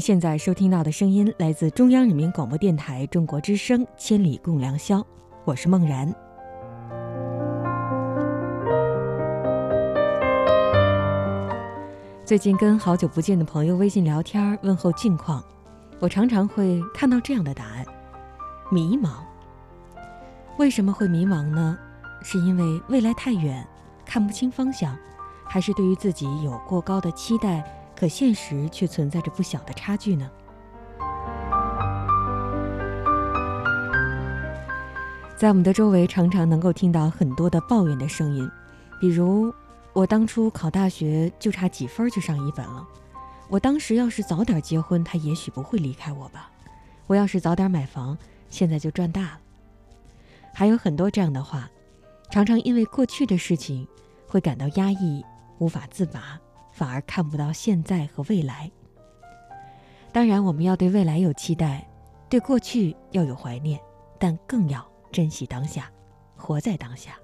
现在收听到的声音来自中央人民广播电台中国之声《千里共良宵》，我是梦然。最近跟好久不见的朋友微信聊天，问候近况，我常常会看到这样的答案：迷茫。为什么会迷茫呢？是因为未来太远，看不清方向，还是对于自己有过高的期待？可现实却存在着不小的差距呢。在我们的周围，常常能够听到很多的抱怨的声音，比如我当初考大学就差几分就上一本了，我当时要是早点结婚，他也许不会离开我吧，我要是早点买房，现在就赚大了。还有很多这样的话，常常因为过去的事情会感到压抑，无法自拔。反而看不到现在和未来。当然，我们要对未来有期待，对过去要有怀念，但更要珍惜当下，活在当下，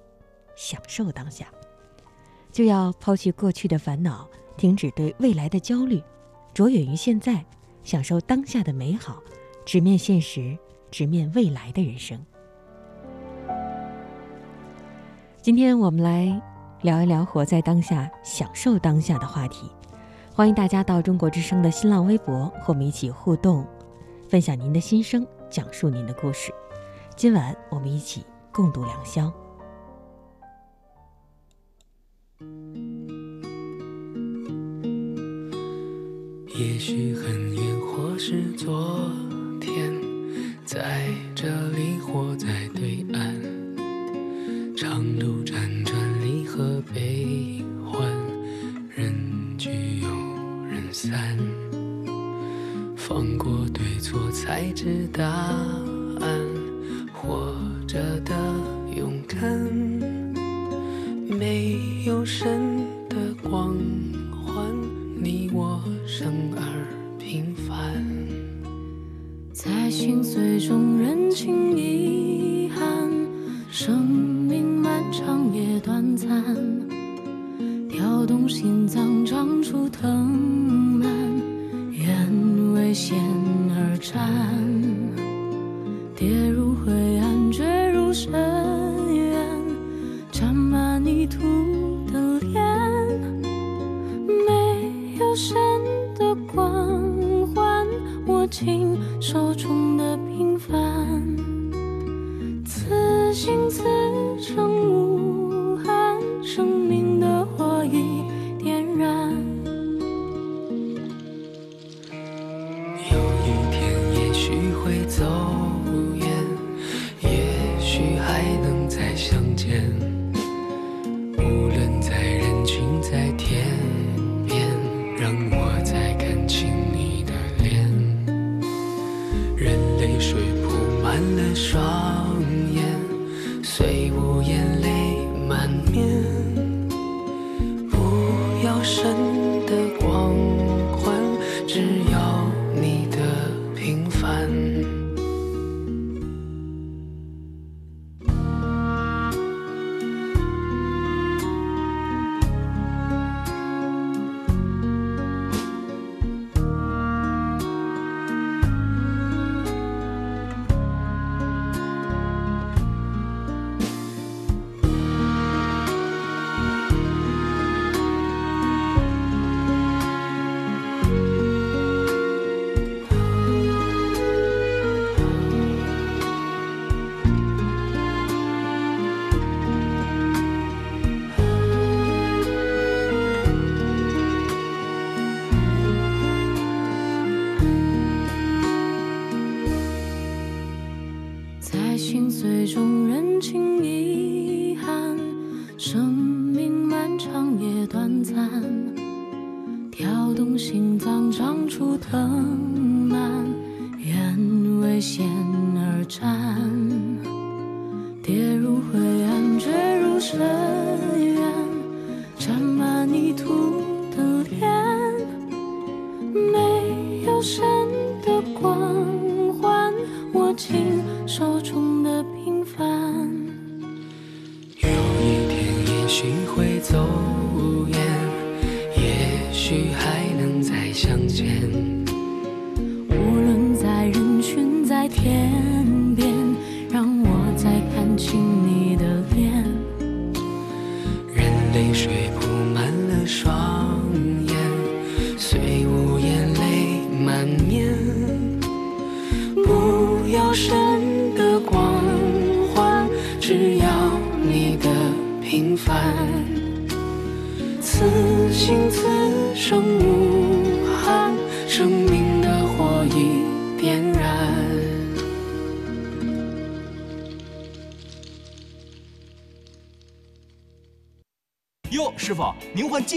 享受当下。就要抛弃过去的烦恼，停止对未来的焦虑，着眼于现在，享受当下的美好，直面现实，直面未来的人生。今天我们来。聊一聊活在当下、享受当下的话题，欢迎大家到中国之声的新浪微博和我们一起互动，分享您的心声，讲述您的故事。今晚我们一起共度良宵。也许很远，或是昨天，在这里或在对岸，长路辗转。和悲欢，人聚又人散，放过对错才知答案，活着的勇敢，没有神的光环，你我生而平凡，在心碎中认清遗憾，生命。漫长也短暂，跳动心脏，长出藤蔓，愿为险而战，跌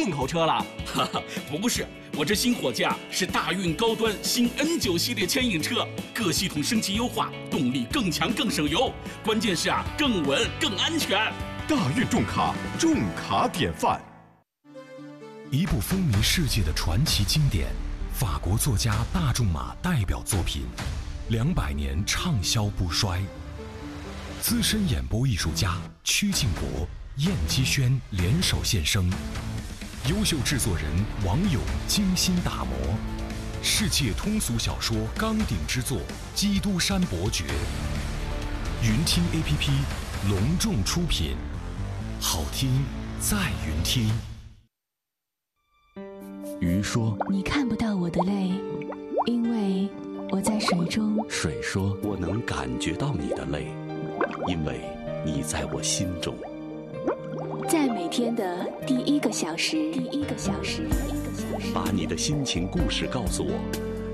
进口车了？哈哈，不是，我这新货架是大运高端新 N 九系列牵引车，各系统升级优化，动力更强更省油，关键是啊，更稳更安全。大运重卡，重卡典范。一部风靡世界的传奇经典，法国作家大仲马代表作品，两百年畅销不衰。资深演播艺术家曲靖国、燕姬轩联手献声，优秀制作人王勇精心打磨，世界通俗小说钢鼎之作《基督山伯爵》，云听 APP 隆重出品，好听在云听。鱼说你看不到我的泪，因为我在水中。水说：“我能感觉到你的泪，因为你在我心中。”在每天的第一个小时，第一个小时，第一个小时，把你的心情故事告诉我，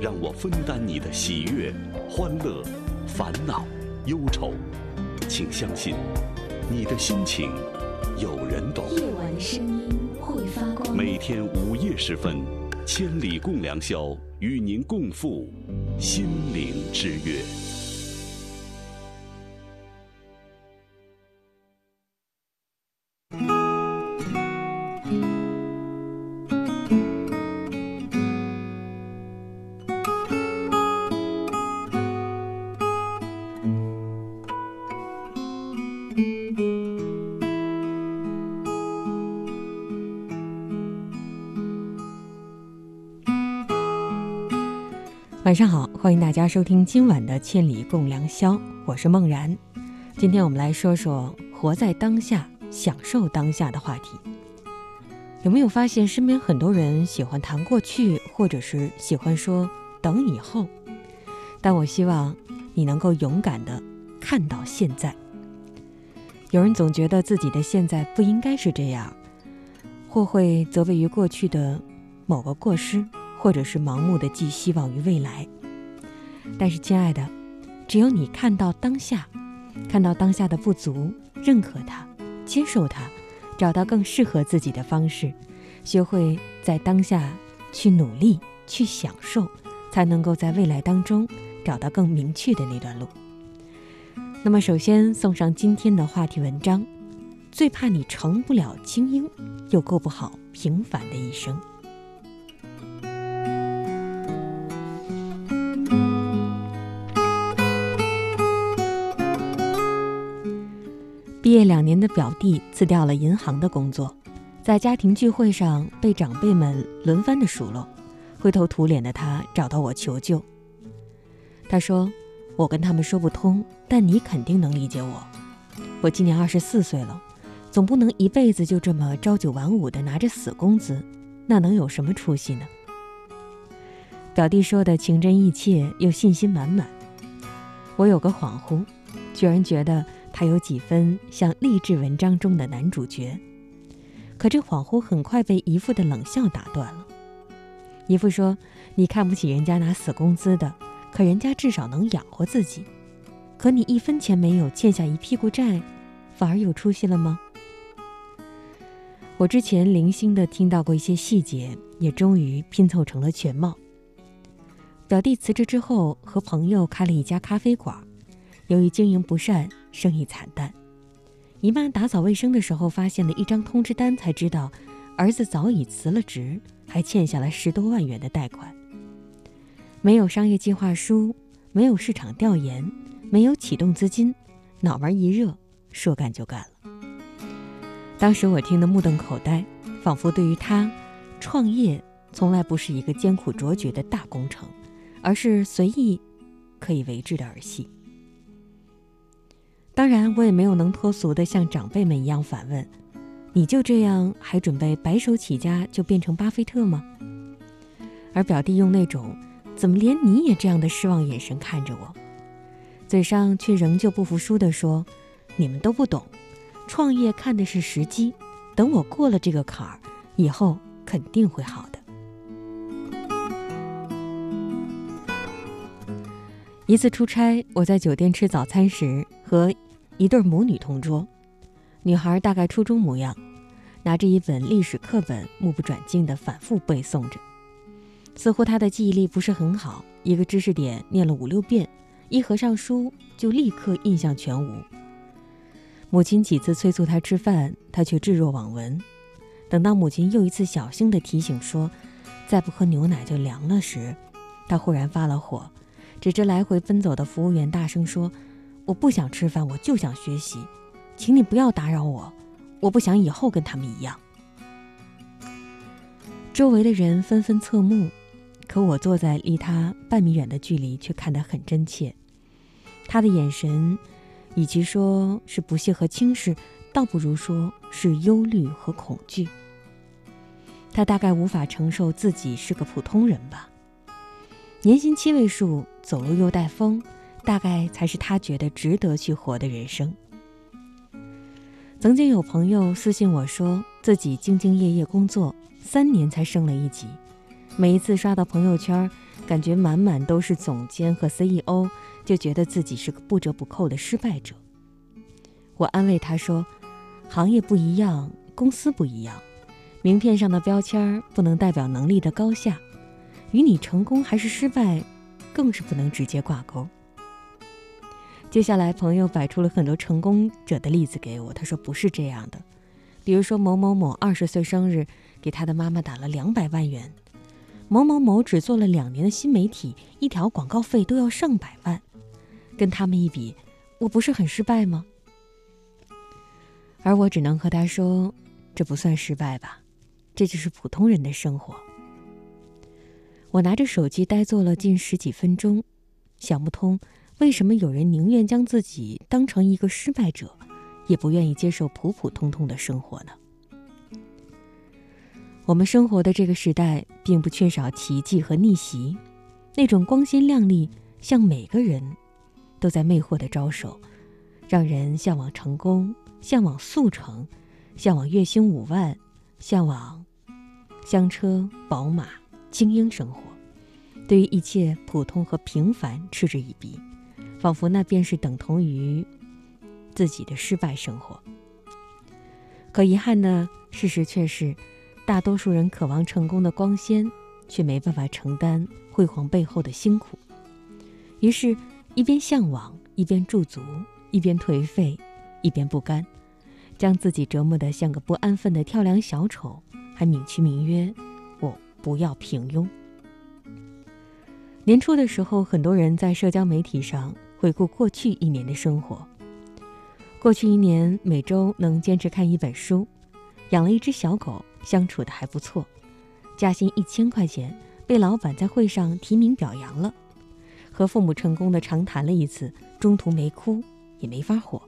让我分担你的喜悦、欢乐、烦恼、忧愁。请相信，你的心情有人懂。夜晚的声音会发光。每天午夜时分，千里共良宵，与您共赴心灵之约。晚上好，欢迎大家收听今晚的《千里共良宵》，我是梦然。今天我们来说说活在当下、享受当下的话题。有没有发现身边很多人喜欢谈过去，或者是喜欢说等以后？但我希望你能够勇敢的看到现在。有人总觉得自己的现在不应该是这样，或会责备于过去的某个过失。或者是盲目的寄希望于未来，但是，亲爱的，只有你看到当下，看到当下的不足，认可它，接受它，找到更适合自己的方式，学会在当下去努力、去享受，才能够在未来当中找到更明确的那段路。那么，首先送上今天的话题文章：最怕你成不了精英，又过不好平凡的一生。毕业两年的表弟辞掉了银行的工作，在家庭聚会上被长辈们轮番的数落，灰头土脸的他找到我求救。他说：“我跟他们说不通，但你肯定能理解我。我今年二十四岁了，总不能一辈子就这么朝九晚五的拿着死工资，那能有什么出息呢？”表弟说的情真意切又信心满满，我有个恍惚，居然觉得。他有几分像励志文章中的男主角，可这恍惚很快被姨父的冷笑打断了。姨父说：“你看不起人家拿死工资的，可人家至少能养活自己，可你一分钱没有，欠下一屁股债，反而有出息了吗？”我之前零星的听到过一些细节，也终于拼凑成了全貌。表弟辞职之后，和朋友开了一家咖啡馆，由于经营不善，生意惨淡。姨妈打扫卫生的时候，发现了一张通知单，才知道儿子早已辞了职，还欠下了十多万元的贷款。没有商业计划书，没有市场调研，没有启动资金，脑门一热，说干就干了。当时我听得目瞪口呆，仿佛对于他，创业从来不是一个艰苦卓绝的大工程，而是随意可以为之的儿戏。当然，我也没有能脱俗的像长辈们一样反问：“你就这样还准备白手起家就变成巴菲特吗？”而表弟用那种“怎么连你也这样的失望眼神看着我”，嘴上却仍旧不服输地说：“你们都不懂。”创业看的是时机，等我过了这个坎儿，以后肯定会好的。一次出差，我在酒店吃早餐时，和一对母女同桌。女孩大概初中模样，拿着一本历史课本，目不转睛地反复背诵着，似乎她的记忆力不是很好，一个知识点念了五六遍，一合上书就立刻印象全无。母亲几次催促她吃饭，她却置若罔闻。等到母亲又一次小心地提醒说：“再不喝牛奶就凉了。”时，她忽然发了火，指着来回奔走的服务员大声说：“我不想吃饭，我就想学习，请你不要打扰我，我不想以后跟他们一样。”周围的人纷纷侧目，可我坐在离他半米远的距离，却看得很真切。他的眼神。与其说是不屑和轻视，倒不如说是忧虑和恐惧。他大概无法承受自己是个普通人吧。年薪七位数，走路又带风，大概才是他觉得值得去活的人生。曾经有朋友私信我说，自己兢兢业业工作三年才升了一级，每一次刷到朋友圈，感觉满满都是总监和 CEO。就觉得自己是个不折不扣的失败者。我安慰他说：“行业不一样，公司不一样，名片上的标签不能代表能力的高下，与你成功还是失败，更是不能直接挂钩。”接下来，朋友摆出了很多成功者的例子给我。他说：“不是这样的，比如说某某某二十岁生日，给他的妈妈打了两百万元；某某某只做了两年的新媒体，一条广告费都要上百万。”跟他们一比，我不是很失败吗？而我只能和他说，这不算失败吧，这就是普通人的生活。我拿着手机呆坐了近十几分钟，想不通为什么有人宁愿将自己当成一个失败者，也不愿意接受普普通通的生活呢？我们生活的这个时代，并不缺少奇迹和逆袭，那种光鲜亮丽，向每个人。都在魅惑的招手，让人向往成功，向往速成，向往月薪五万，向往香车宝马、精英生活。对于一切普通和平凡嗤之以鼻，仿佛那便是等同于自己的失败生活。可遗憾的事实却是，大多数人渴望成功的光鲜，却没办法承担辉煌背后的辛苦，于是。一边向往，一边驻足，一边颓废，一边不甘，将自己折磨得像个不安分的跳梁小丑，还美其名曰“我不要平庸”。年初的时候，很多人在社交媒体上回顾过去一年的生活。过去一年，每周能坚持看一本书，养了一只小狗，相处的还不错，加薪一千块钱，被老板在会上提名表扬了。和父母成功的长谈了一次，中途没哭，也没发火。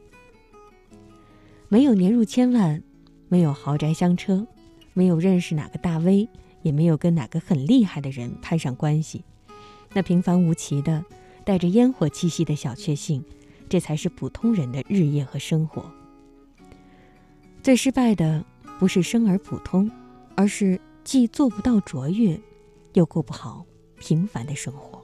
没有年入千万，没有豪宅香车，没有认识哪个大 V，也没有跟哪个很厉害的人攀上关系。那平凡无奇的、带着烟火气息的小确幸，这才是普通人的日夜和生活。最失败的不是生而普通，而是既做不到卓越，又过不好平凡的生活。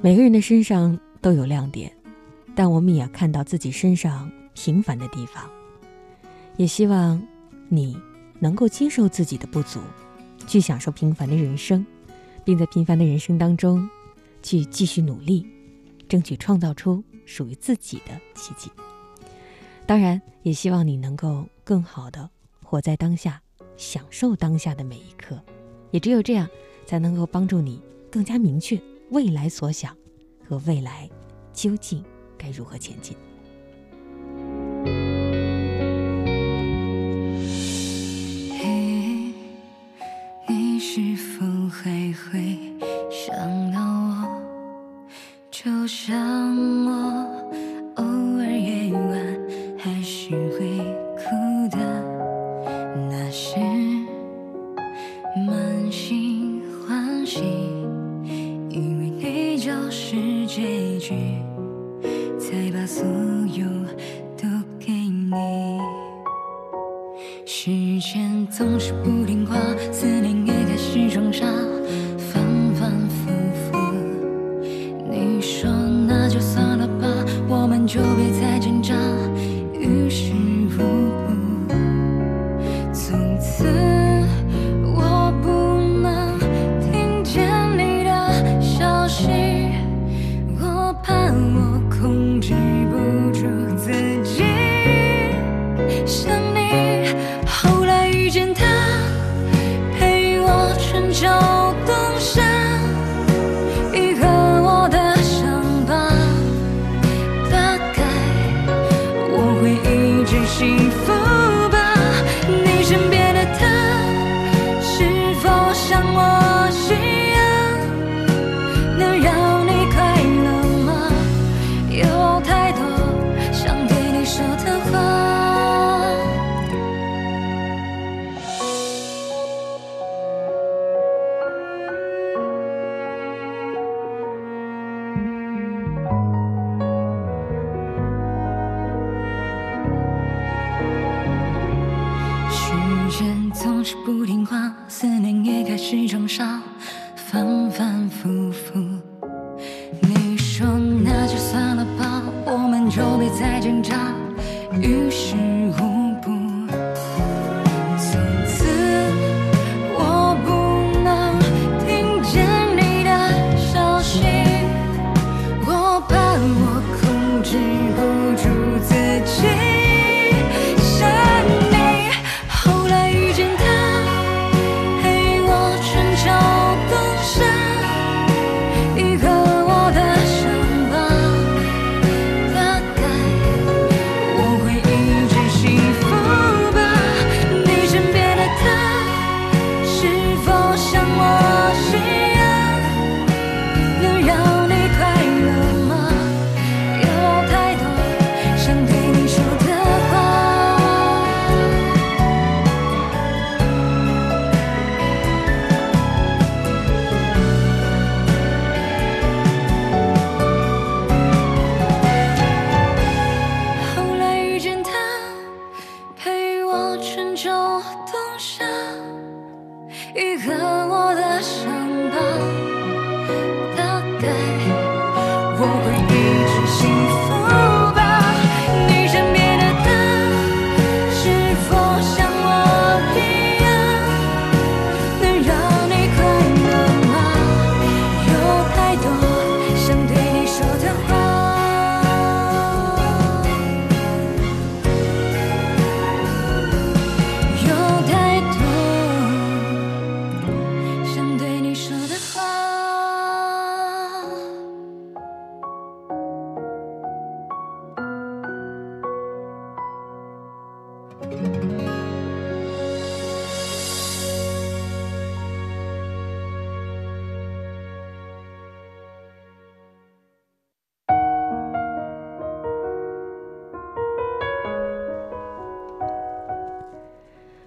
每个人的身上都有亮点，但我们也要看到自己身上平凡的地方。也希望你能够接受自己的不足，去享受平凡的人生，并在平凡的人生当中去继续努力，争取创造出属于自己的奇迹。当然，也希望你能够更好的活在当下，享受当下的每一刻。也只有这样，才能够帮助你更加明确未来所想和未来究竟该如何前进。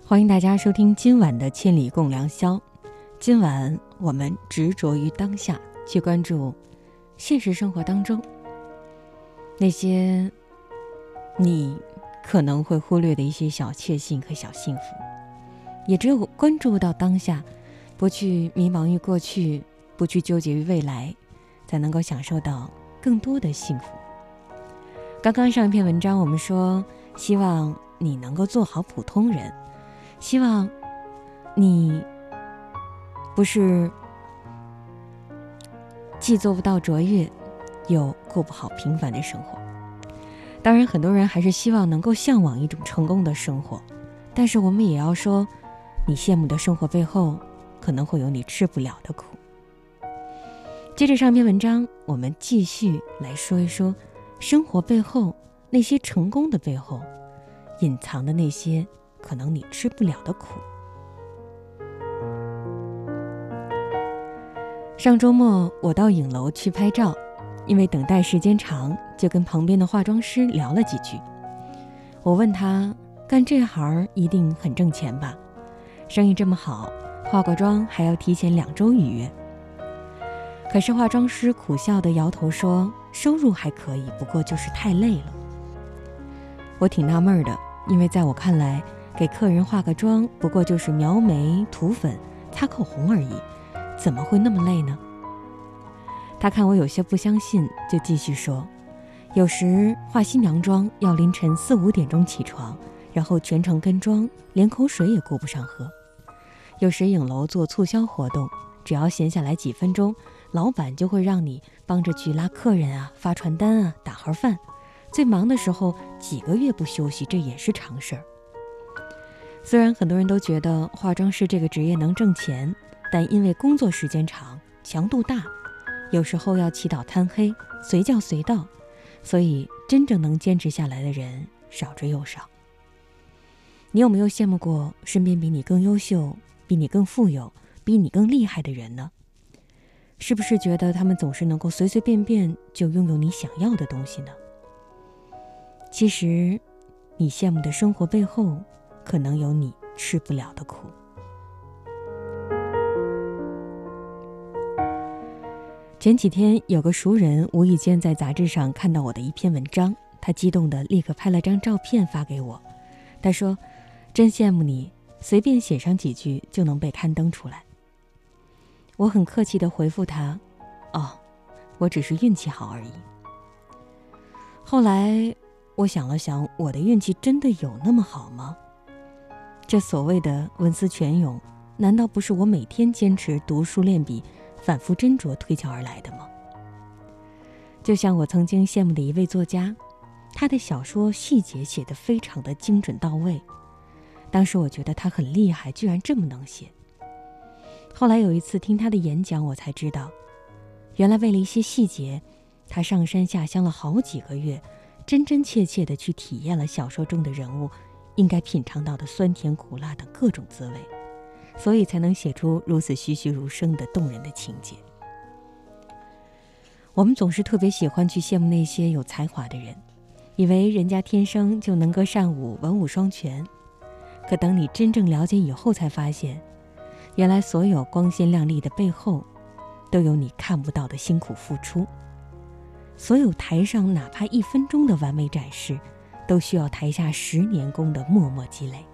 欢迎大家收听今晚的《千里共良宵》。今晚我们执着于当下，去关注现实生活当中那些你可能会忽略的一些小确幸和小幸福。也只有关注到当下，不去迷茫于过去，不去纠结于未来，才能够享受到更多的幸福。刚刚上一篇文章，我们说希望你能够做好普通人，希望你不是既做不到卓越，又过不好平凡的生活。当然，很多人还是希望能够向往一种成功的生活，但是我们也要说，你羡慕的生活背后，可能会有你吃不了的苦。接着上篇文章，我们继续来说一说，生活背后那些成功的背后，隐藏的那些可能你吃不了的苦。上周末我到影楼去拍照，因为等待时间长，就跟旁边的化妆师聊了几句。我问他，干这行一定很挣钱吧？生意这么好，化个妆还要提前两周预约。可是化妆师苦笑的摇头说：“收入还可以，不过就是太累了。”我挺纳闷的，因为在我看来，给客人化个妆不过就是描眉、涂粉、擦口红而已，怎么会那么累呢？他看我有些不相信，就继续说：“有时化新娘妆要凌晨四五点钟起床，然后全程跟妆，连口水也顾不上喝。有时影楼做促销活动，只要闲下来几分钟。”老板就会让你帮着去拉客人啊，发传单啊，打盒饭。最忙的时候，几个月不休息，这也是常事儿。虽然很多人都觉得化妆师这个职业能挣钱，但因为工作时间长、强度大，有时候要起早贪黑，随叫随到，所以真正能坚持下来的人少之又少。你有没有羡慕过身边比你更优秀、比你更富有、比你更厉害的人呢？是不是觉得他们总是能够随随便便就拥有你想要的东西呢？其实，你羡慕的生活背后，可能有你吃不了的苦。前几天有个熟人无意间在杂志上看到我的一篇文章，他激动的立刻拍了张照片发给我。他说：“真羡慕你，随便写上几句就能被刊登出来。”我很客气的回复他：“哦，我只是运气好而已。”后来我想了想，我的运气真的有那么好吗？这所谓的文思泉涌，难道不是我每天坚持读书练笔、反复斟酌推敲而来的吗？就像我曾经羡慕的一位作家，他的小说细节写得非常的精准到位，当时我觉得他很厉害，居然这么能写。后来有一次听他的演讲，我才知道，原来为了一些细节，他上山下乡了好几个月，真真切切地去体验了小说中的人物应该品尝到的酸甜苦辣等各种滋味，所以才能写出如此栩栩如生的动人的情节。我们总是特别喜欢去羡慕那些有才华的人，以为人家天生就能歌善舞、文武双全，可等你真正了解以后，才发现。原来，所有光鲜亮丽的背后，都有你看不到的辛苦付出。所有台上哪怕一分钟的完美展示，都需要台下十年功的默默积累。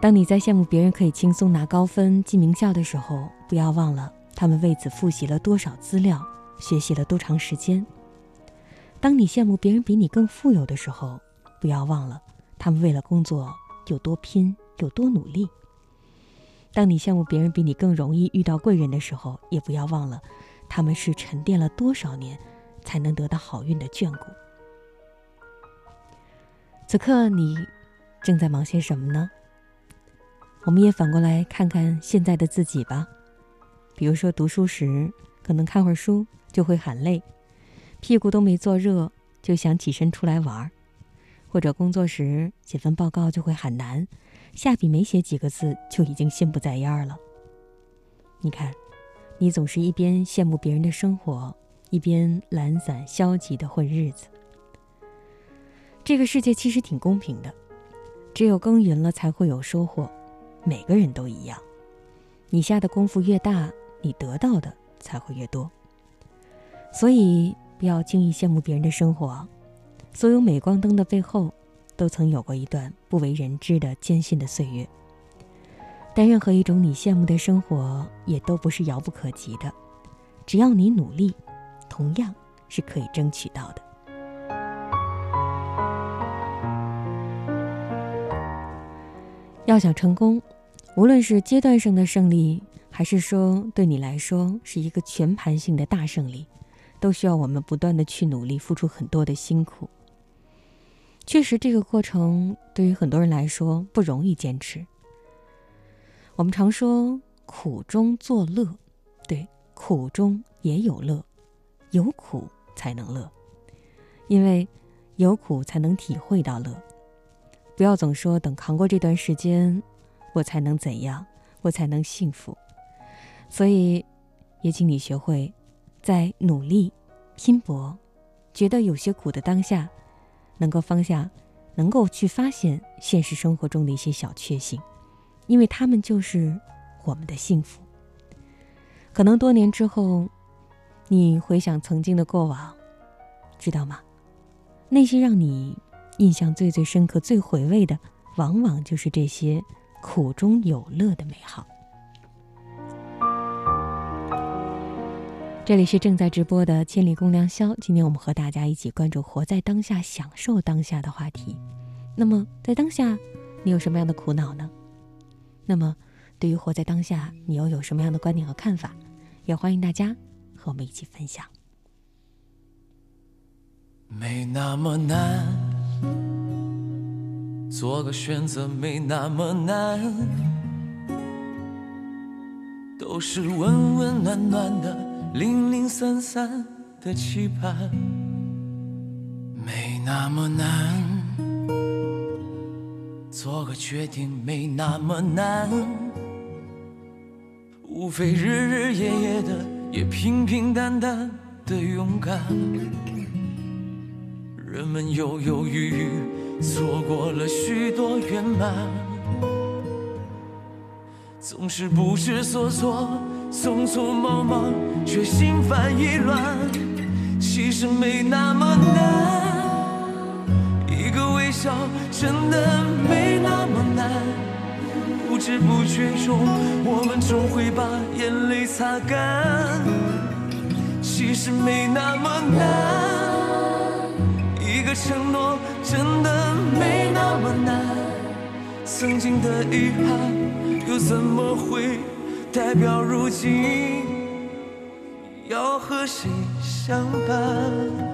当你在羡慕别人可以轻松拿高分进名校的时候，不要忘了他们为此复习了多少资料，学习了多长时间。当你羡慕别人比你更富有的时候，不要忘了他们为了工作有多拼。有多努力？当你羡慕别人比你更容易遇到贵人的时候，也不要忘了，他们是沉淀了多少年，才能得到好运的眷顾。此刻你正在忙些什么呢？我们也反过来看看现在的自己吧。比如说读书时，可能看会儿书就会喊累，屁股都没坐热就想起身出来玩儿；或者工作时写份报告就会喊难。下笔没写几个字，就已经心不在焉了。你看，你总是一边羡慕别人的生活，一边懒散消极的混日子。这个世界其实挺公平的，只有耕耘了才会有收获，每个人都一样。你下的功夫越大，你得到的才会越多。所以不要轻易羡慕别人的生活，所有镁光灯的背后。都曾有过一段不为人知的艰辛的岁月，但任何一种你羡慕的生活，也都不是遥不可及的。只要你努力，同样是可以争取到的。要想成功，无论是阶段性的胜利，还是说对你来说是一个全盘性的大胜利，都需要我们不断的去努力，付出很多的辛苦。确实，这个过程对于很多人来说不容易坚持。我们常说苦中作乐，对，苦中也有乐，有苦才能乐，因为有苦才能体会到乐。不要总说等扛过这段时间，我才能怎样，我才能幸福。所以，也请你学会，在努力、拼搏，觉得有些苦的当下。能够放下，能够去发现现实生活中的一些小确幸，因为他们就是我们的幸福。可能多年之后，你回想曾经的过往，知道吗？那些让你印象最最深刻、最回味的，往往就是这些苦中有乐的美好。这里是正在直播的《千里共良宵》，今天我们和大家一起关注“活在当下，享受当下”的话题。那么，在当下，你有什么样的苦恼呢？那么，对于活在当下，你又有什么样的观点和看法？也欢迎大家和我们一起分享。没那么难，做个选择没那么难，都是温温暖暖的。零零散散的期盼，没那么难。做个决定没那么难，无非日日夜夜的，也平平淡淡的勇敢。人们犹犹豫豫，错过了许多圆满，总是不知所措。匆匆忙忙，却心烦意乱。其实没那么难，一个微笑真的没那么难。不知不觉中，我们终会把眼泪擦干。其实没那么难，一个承诺真的没那么难。曾经的遗憾，又怎么会？代表如今要和谁相伴？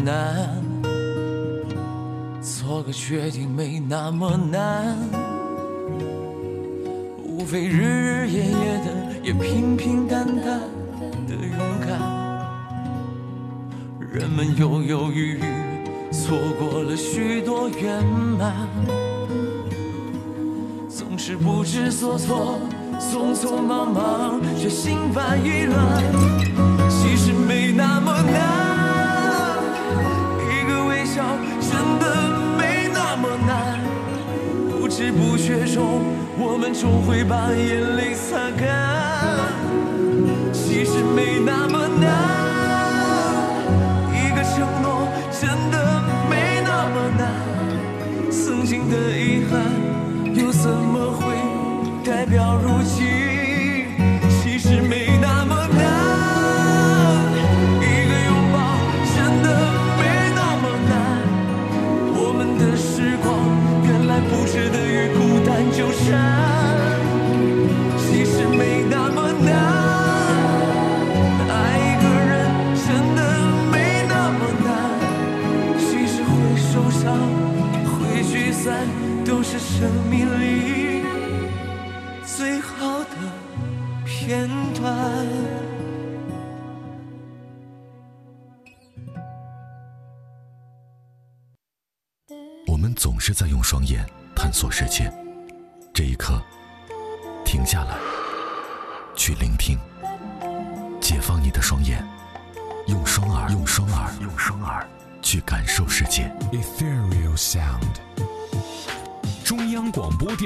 难。做个决定没那么难，无非日日夜夜的，也平平淡淡的勇敢。人们犹犹豫豫，错过了许多圆满，总是不知所措。匆匆忙忙，却心烦意乱。其实没那么难，真的没那么难。不知不觉中，我们终会把眼泪擦干。其实没那么难，一个承诺真的没那么难。曾经的遗憾，又怎么会？代表如今，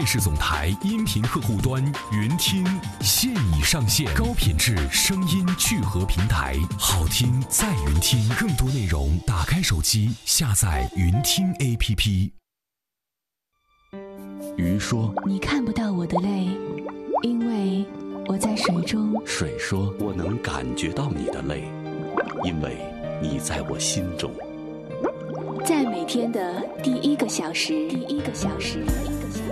视总台音频客户端云听现已上线高品质声音聚合平台，好听在云听。更多内容，打开手机下载云听 APP。鱼说：“你看不到我的泪，因为我在水中。”水说：“我能感觉到你的泪，因为你在我心中。”在每天的第一个小时，第一个小时，第一个小时，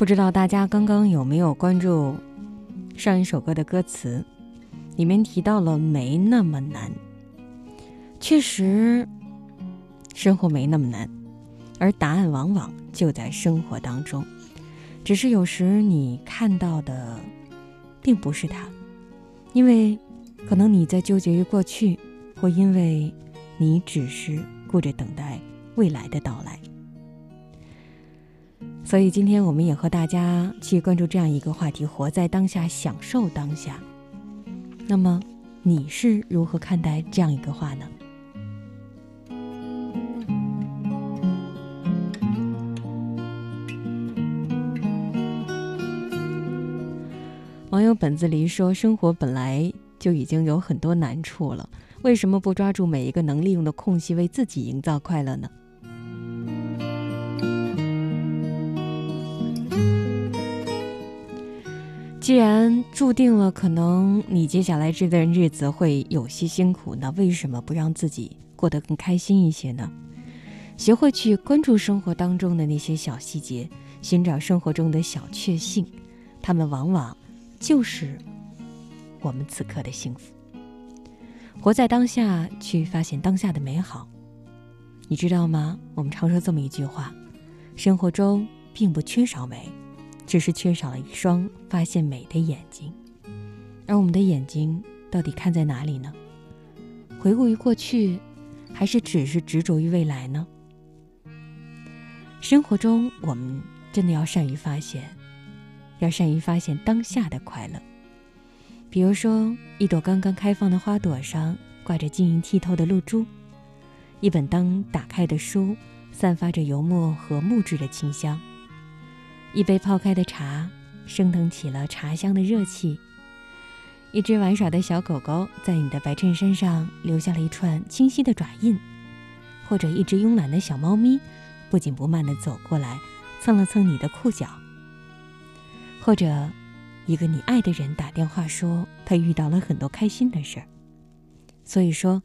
不知道大家刚刚有没有关注上一首歌的歌词？里面提到了没那么难。确实，生活没那么难，而答案往往就在生活当中。只是有时你看到的并不是它，因为可能你在纠结于过去，或因为你只是顾着等待未来的到来。所以今天我们也和大家去关注这样一个话题：活在当下，享受当下。那么，你是如何看待这样一个话呢？网友本子里说：“生活本来就已经有很多难处了，为什么不抓住每一个能利用的空隙，为自己营造快乐呢？”既然注定了可能你接下来这段日子会有些辛苦，那为什么不让自己过得更开心一些呢？学会去关注生活当中的那些小细节，寻找生活中的小确幸，他们往往就是我们此刻的幸福。活在当下，去发现当下的美好。你知道吗？我们常说这么一句话：生活中并不缺少美。只是缺少了一双发现美的眼睛，而我们的眼睛到底看在哪里呢？回顾于过去，还是只是执着于未来呢？生活中，我们真的要善于发现，要善于发现当下的快乐。比如说，一朵刚刚开放的花朵上挂着晶莹剔透的露珠，一本刚打开的书，散发着油墨和木质的清香。一杯泡开的茶，升腾起了茶香的热气。一只玩耍的小狗狗在你的白衬衫上留下了一串清晰的爪印，或者一只慵懒的小猫咪，不紧不慢地走过来，蹭了蹭你的裤脚。或者，一个你爱的人打电话说他遇到了很多开心的事儿。所以说，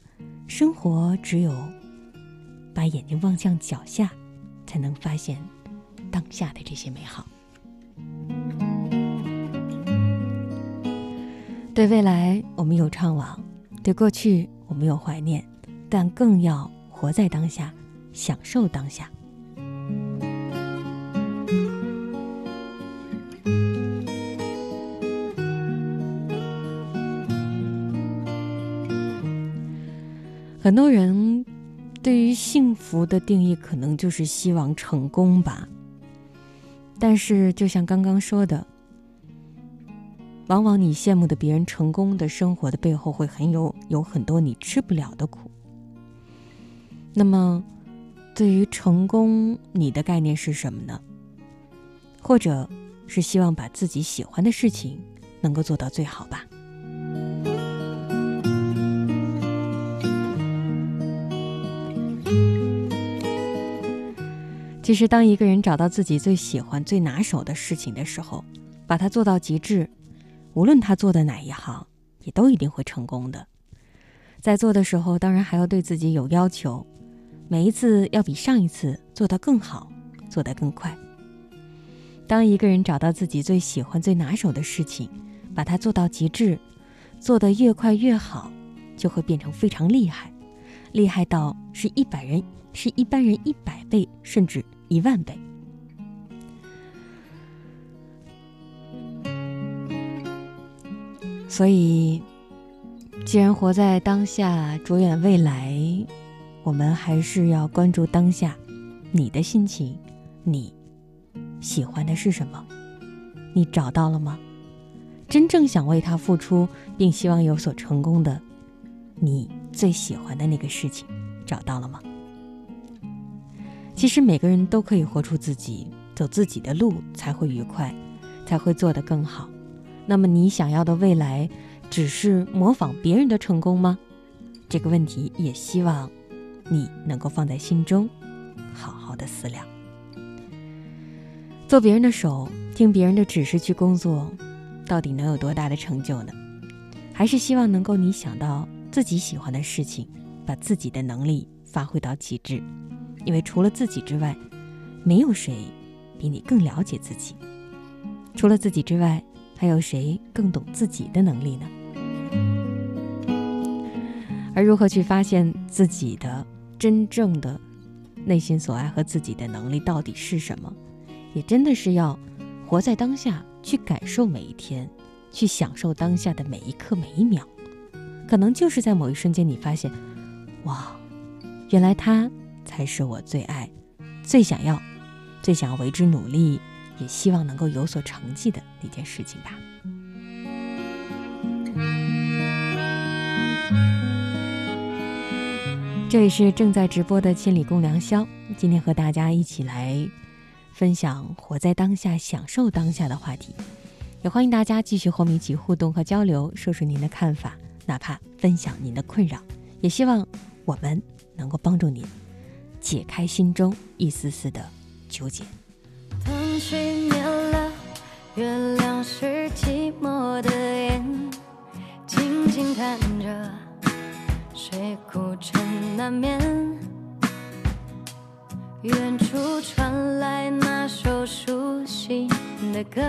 生活只有把眼睛望向脚下，才能发现。当下的这些美好，对未来我们有怅惘，对过去我们有怀念，但更要活在当下，享受当下。很多人对于幸福的定义，可能就是希望成功吧。但是，就像刚刚说的，往往你羡慕的别人成功的生活的背后，会很有有很多你吃不了的苦。那么，对于成功，你的概念是什么呢？或者是希望把自己喜欢的事情能够做到最好吧？其实，当一个人找到自己最喜欢、最拿手的事情的时候，把它做到极致，无论他做的哪一行，也都一定会成功的。在做的时候，当然还要对自己有要求，每一次要比上一次做得更好，做得更快。当一个人找到自己最喜欢、最拿手的事情，把它做到极致，做得越快越好，就会变成非常厉害，厉害到是一百人是一般人一百倍甚至一万倍。所以，既然活在当下，着眼未来，我们还是要关注当下，你的心情，你。喜欢的是什么？你找到了吗？真正想为他付出并希望有所成功的，你最喜欢的那个事情，找到了吗？其实每个人都可以活出自己，走自己的路才会愉快，才会做得更好。那么你想要的未来，只是模仿别人的成功吗？这个问题也希望你能够放在心中，好好的思量。做别人的手，听别人的指示去工作，到底能有多大的成就呢？还是希望能够你想到自己喜欢的事情，把自己的能力发挥到极致。因为除了自己之外，没有谁比你更了解自己。除了自己之外，还有谁更懂自己的能力呢？而如何去发现自己的真正的内心所爱和自己的能力到底是什么？也真的是要活在当下，去感受每一天，去享受当下的每一刻每一秒。可能就是在某一瞬间，你发现，哇，原来他才是我最爱、最想要、最想要为之努力，也希望能够有所成绩的那件事情吧。这里是正在直播的千里共良宵，今天和大家一起来。分享活在当下、享受当下的话题，也欢迎大家继续和我们一起互动和交流，说说您的看法，哪怕分享您的困扰，也希望我们能够帮助您解开心中一丝丝的纠结。灯熄灭了，月亮是寂寞的眼，静静看着，谁孤枕难眠。远处传来那首熟悉的歌，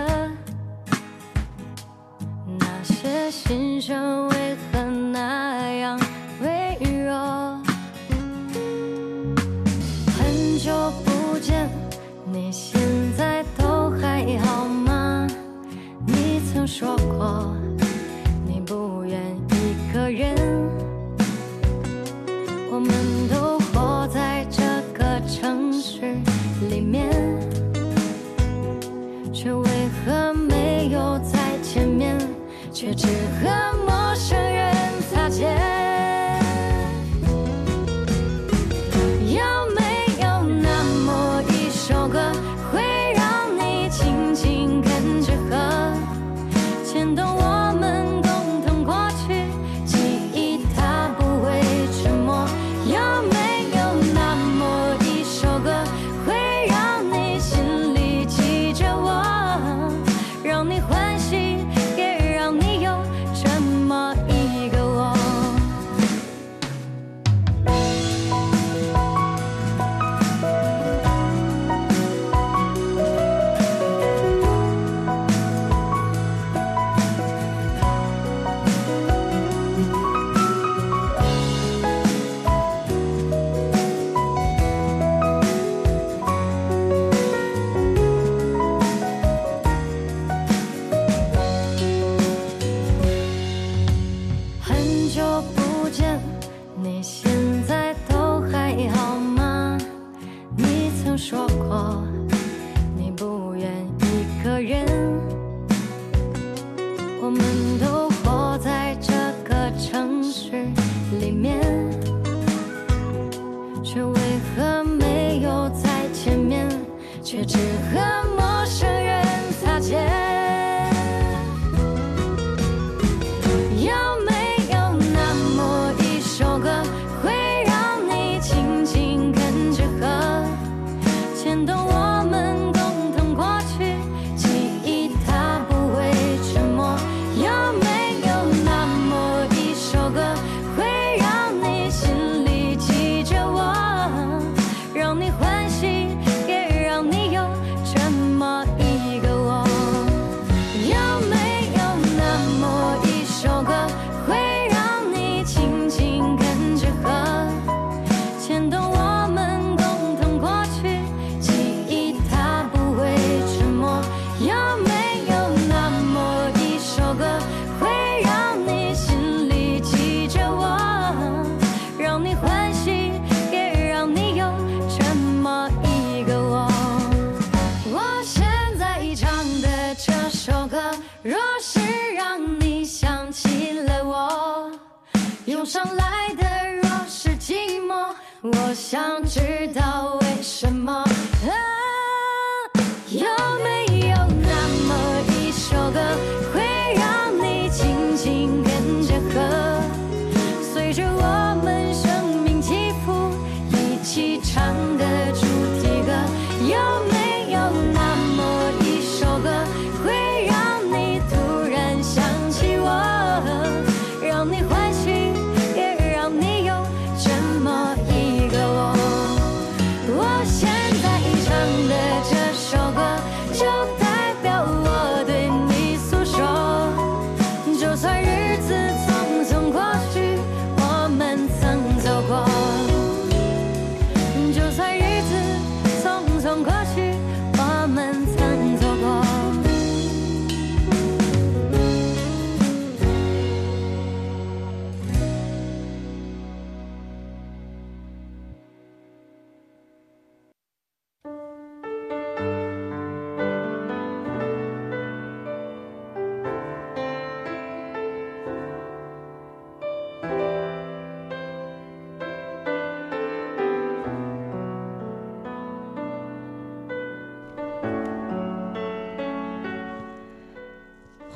那些心声为何那样说过，你不愿一个人，我们都活在这个城市。里面，却为何没有再见面，却只和陌生人擦肩。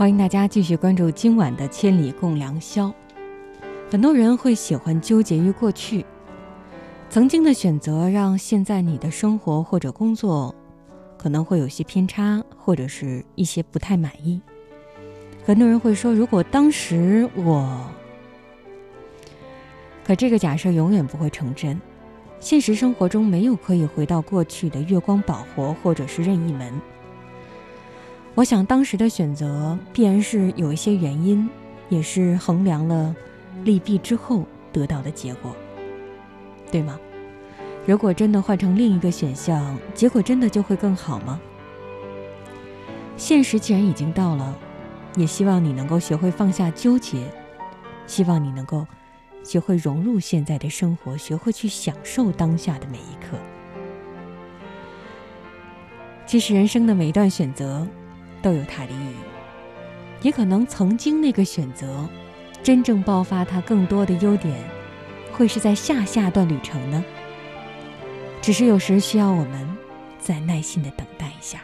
欢迎大家继续关注今晚的《千里共良宵》。很多人会喜欢纠结于过去，曾经的选择让现在你的生活或者工作可能会有些偏差，或者是一些不太满意。很多人会说，如果当时我……可这个假设永远不会成真。现实生活中没有可以回到过去的月光宝盒，或者是任意门。我想当时的选择必然是有一些原因，也是衡量了利弊之后得到的结果，对吗？如果真的换成另一个选项，结果真的就会更好吗？现实既然已经到了，也希望你能够学会放下纠结，希望你能够学会融入现在的生活，学会去享受当下的每一刻。其实人生的每一段选择。都有它的意义，也可能曾经那个选择，真正爆发它更多的优点，会是在下下段旅程呢。只是有时需要我们再耐心的等待一下。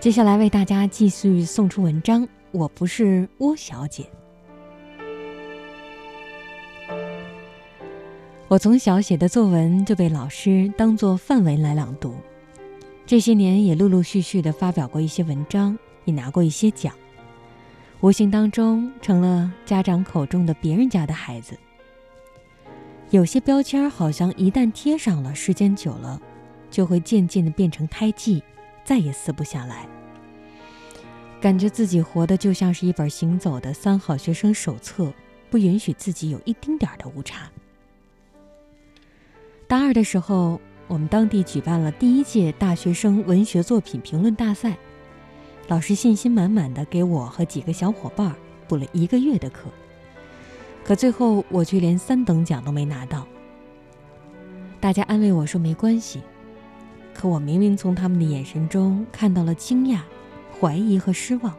接下来为大家继续送出文章，我不是窝小姐。我从小写的作文就被老师当作范文来朗读，这些年也陆陆续续的发表过一些文章，也拿过一些奖，无形当中成了家长口中的别人家的孩子。有些标签好像一旦贴上了，时间久了，就会渐渐的变成胎记，再也撕不下来。感觉自己活的就像是一本行走的三好学生手册，不允许自己有一丁点儿的误差。大二的时候，我们当地举办了第一届大学生文学作品评论大赛，老师信心满满的给我和几个小伙伴补了一个月的课，可最后我却连三等奖都没拿到。大家安慰我说没关系，可我明明从他们的眼神中看到了惊讶、怀疑和失望。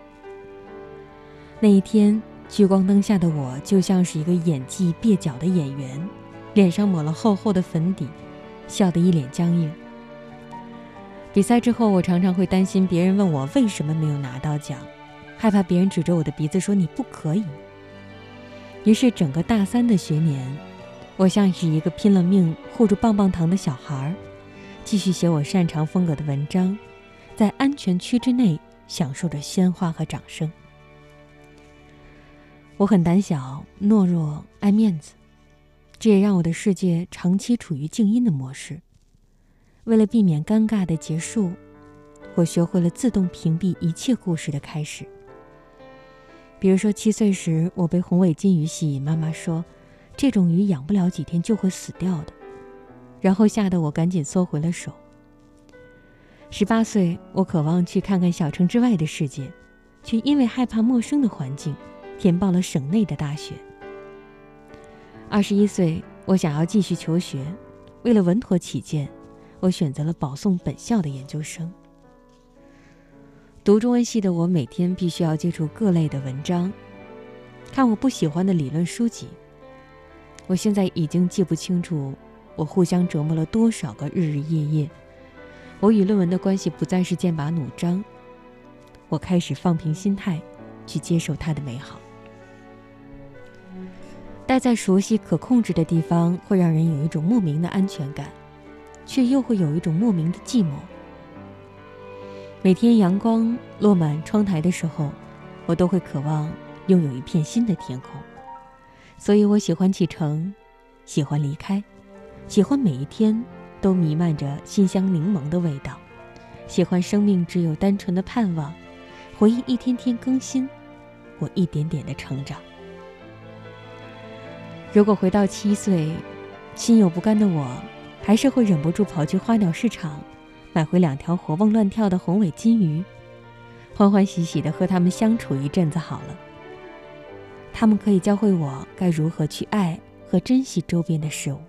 那一天，聚光灯下的我就像是一个演技蹩脚的演员。脸上抹了厚厚的粉底，笑得一脸僵硬。比赛之后，我常常会担心别人问我为什么没有拿到奖，害怕别人指着我的鼻子说你不可以。于是，整个大三的学年，我像是一个拼了命护住棒棒糖的小孩，继续写我擅长风格的文章，在安全区之内享受着鲜花和掌声。我很胆小、懦弱、爱面子。这也让我的世界长期处于静音的模式。为了避免尴尬的结束，我学会了自动屏蔽一切故事的开始。比如说，七岁时我被红尾金鱼吸引，妈妈说这种鱼养不了几天就会死掉的，然后吓得我赶紧缩回了手。十八岁，我渴望去看看小城之外的世界，却因为害怕陌生的环境，填报了省内的大学。二十一岁，我想要继续求学，为了稳妥起见，我选择了保送本校的研究生。读中文系的我，每天必须要接触各类的文章，看我不喜欢的理论书籍。我现在已经记不清楚，我互相折磨了多少个日日夜夜。我与论文的关系不再是剑拔弩张，我开始放平心态，去接受它的美好。待在熟悉可控制的地方，会让人有一种莫名的安全感，却又会有一种莫名的寂寞。每天阳光落满窗台的时候，我都会渴望拥有一片新的天空。所以我喜欢启程，喜欢离开，喜欢每一天。都弥漫着馨香柠檬的味道，喜欢生命只有单纯的盼望，回忆一天天更新，我一点点的成长。如果回到七岁，心有不甘的我，还是会忍不住跑去花鸟市场，买回两条活蹦乱跳的红尾金鱼，欢欢喜喜的和它们相处一阵子好了。它们可以教会我该如何去爱和珍惜周边的事物。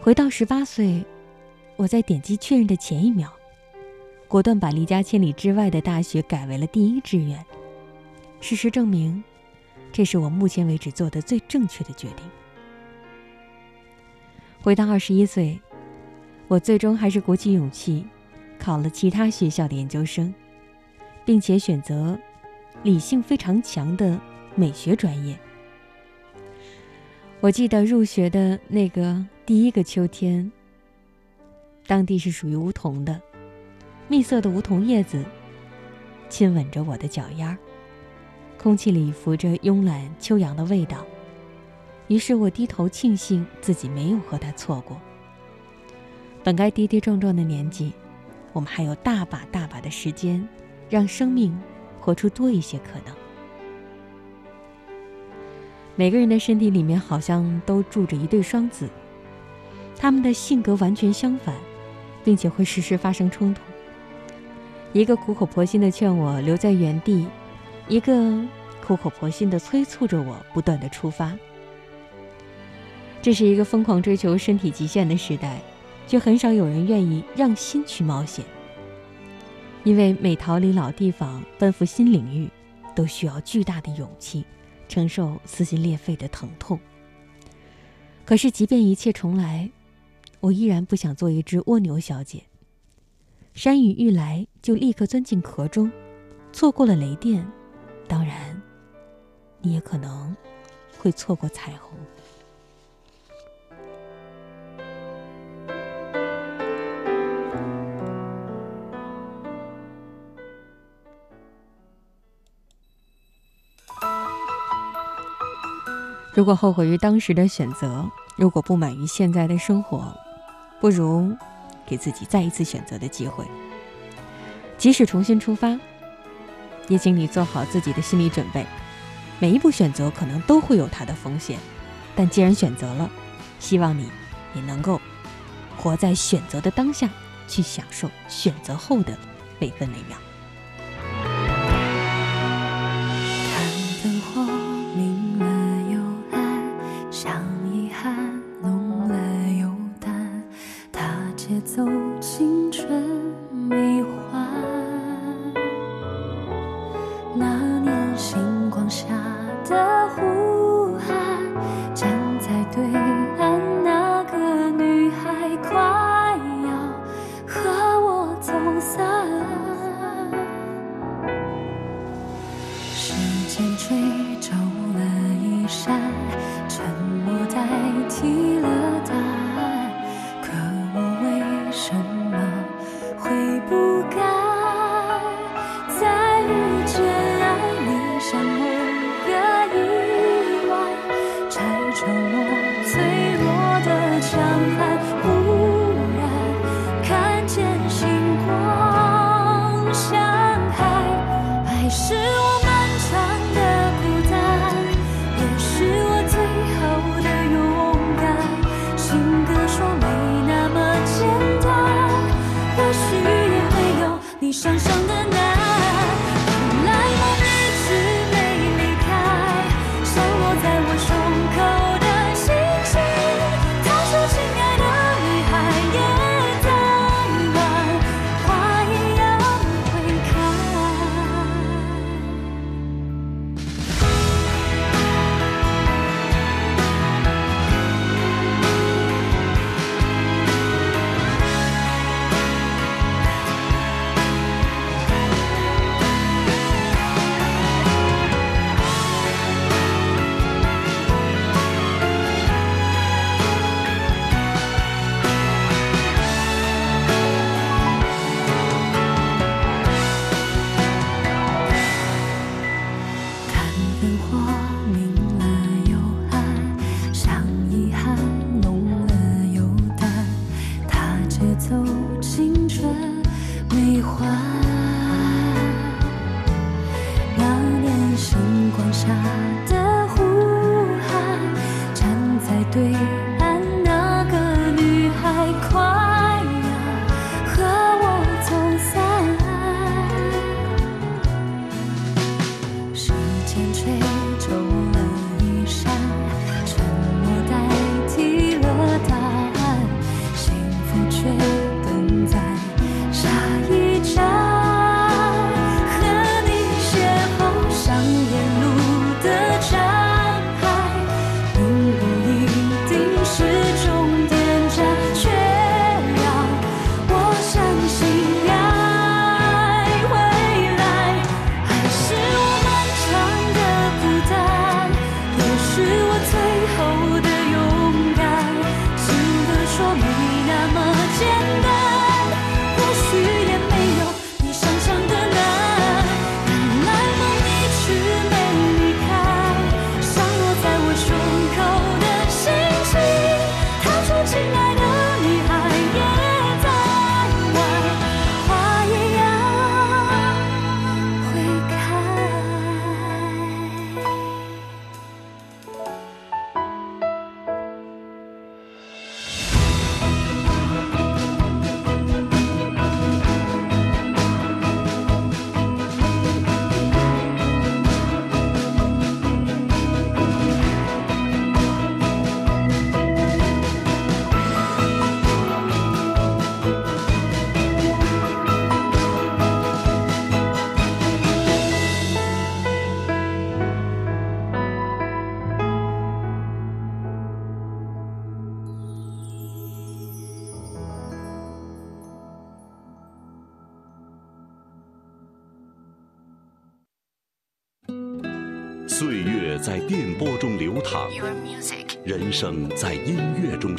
回到十八岁，我在点击确认的前一秒，果断把离家千里之外的大学改为了第一志愿。事实证明，这是我目前为止做的最正确的决定。回到二十一岁，我最终还是鼓起勇气，考了其他学校的研究生，并且选择理性非常强的美学专业。我记得入学的那个。第一个秋天，当地是属于梧桐的，蜜色的梧桐叶子亲吻着我的脚丫儿，空气里浮着慵懒秋阳的味道。于是我低头庆幸自己没有和他错过。本该跌跌撞撞的年纪，我们还有大把大把的时间，让生命活出多一些可能。每个人的身体里面好像都住着一对双子。他们的性格完全相反，并且会时时发生冲突。一个苦口婆心的劝我留在原地，一个苦口婆心的催促着我不断的出发。这是一个疯狂追求身体极限的时代，却很少有人愿意让心去冒险。因为每逃离老地方，奔赴新领域，都需要巨大的勇气，承受撕心裂肺的疼痛。可是，即便一切重来。我依然不想做一只蜗牛小姐。山雨欲来，就立刻钻进壳中，错过了雷电，当然，你也可能会错过彩虹。如果后悔于当时的选择，如果不满于现在的生活，不如给自己再一次选择的机会。即使重新出发，也请你做好自己的心理准备。每一步选择可能都会有它的风险，但既然选择了，希望你也能够活在选择的当下，去享受选择后的每分每秒。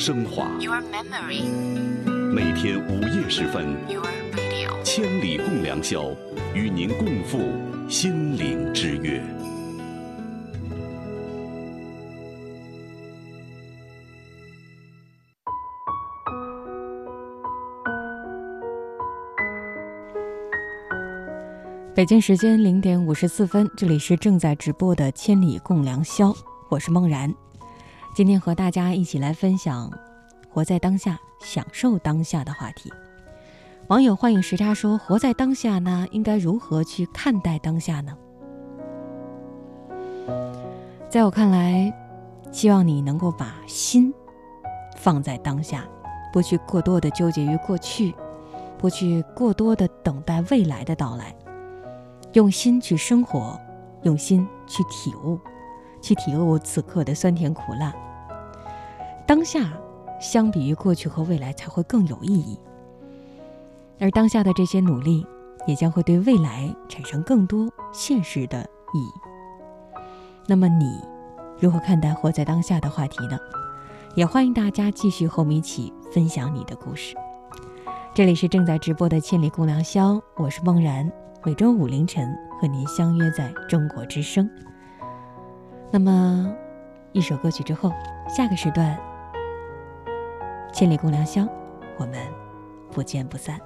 升华。每天午夜时分，千里共良宵，与您共赴心灵之约。北京时间零点五十四分，这里是正在直播的《千里共良宵》，我是梦然。今天和大家一起来分享“活在当下，享受当下”的话题。网友幻影时差说：“活在当下呢，应该如何去看待当下呢？”在我看来，希望你能够把心放在当下，不去过多的纠结于过去，不去过多的等待未来的到来。用心去生活，用心去体悟，去体悟此刻的酸甜苦辣。当下，相比于过去和未来才会更有意义。而当下的这些努力，也将会对未来产生更多现实的意义。那么，你如何看待活在当下的话题呢？也欢迎大家继续和我们一起分享你的故事。这里是正在直播的《千里共良宵》，我是梦然。每周五凌晨和您相约在中国之声。那么，一首歌曲之后，下个时段《千里共良宵》，我们不见不散。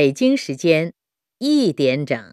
北京时间一点整。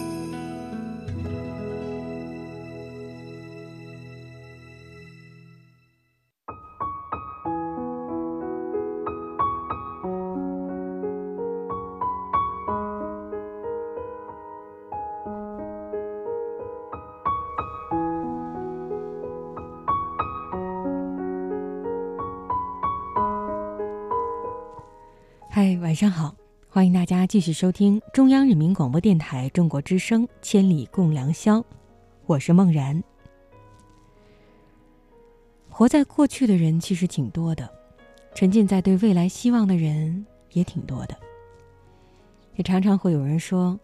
继续收听中央人民广播电台中国之声《千里共良宵》，我是梦然。活在过去的人其实挺多的，沉浸在对未来希望的人也挺多的。也常常会有人说：“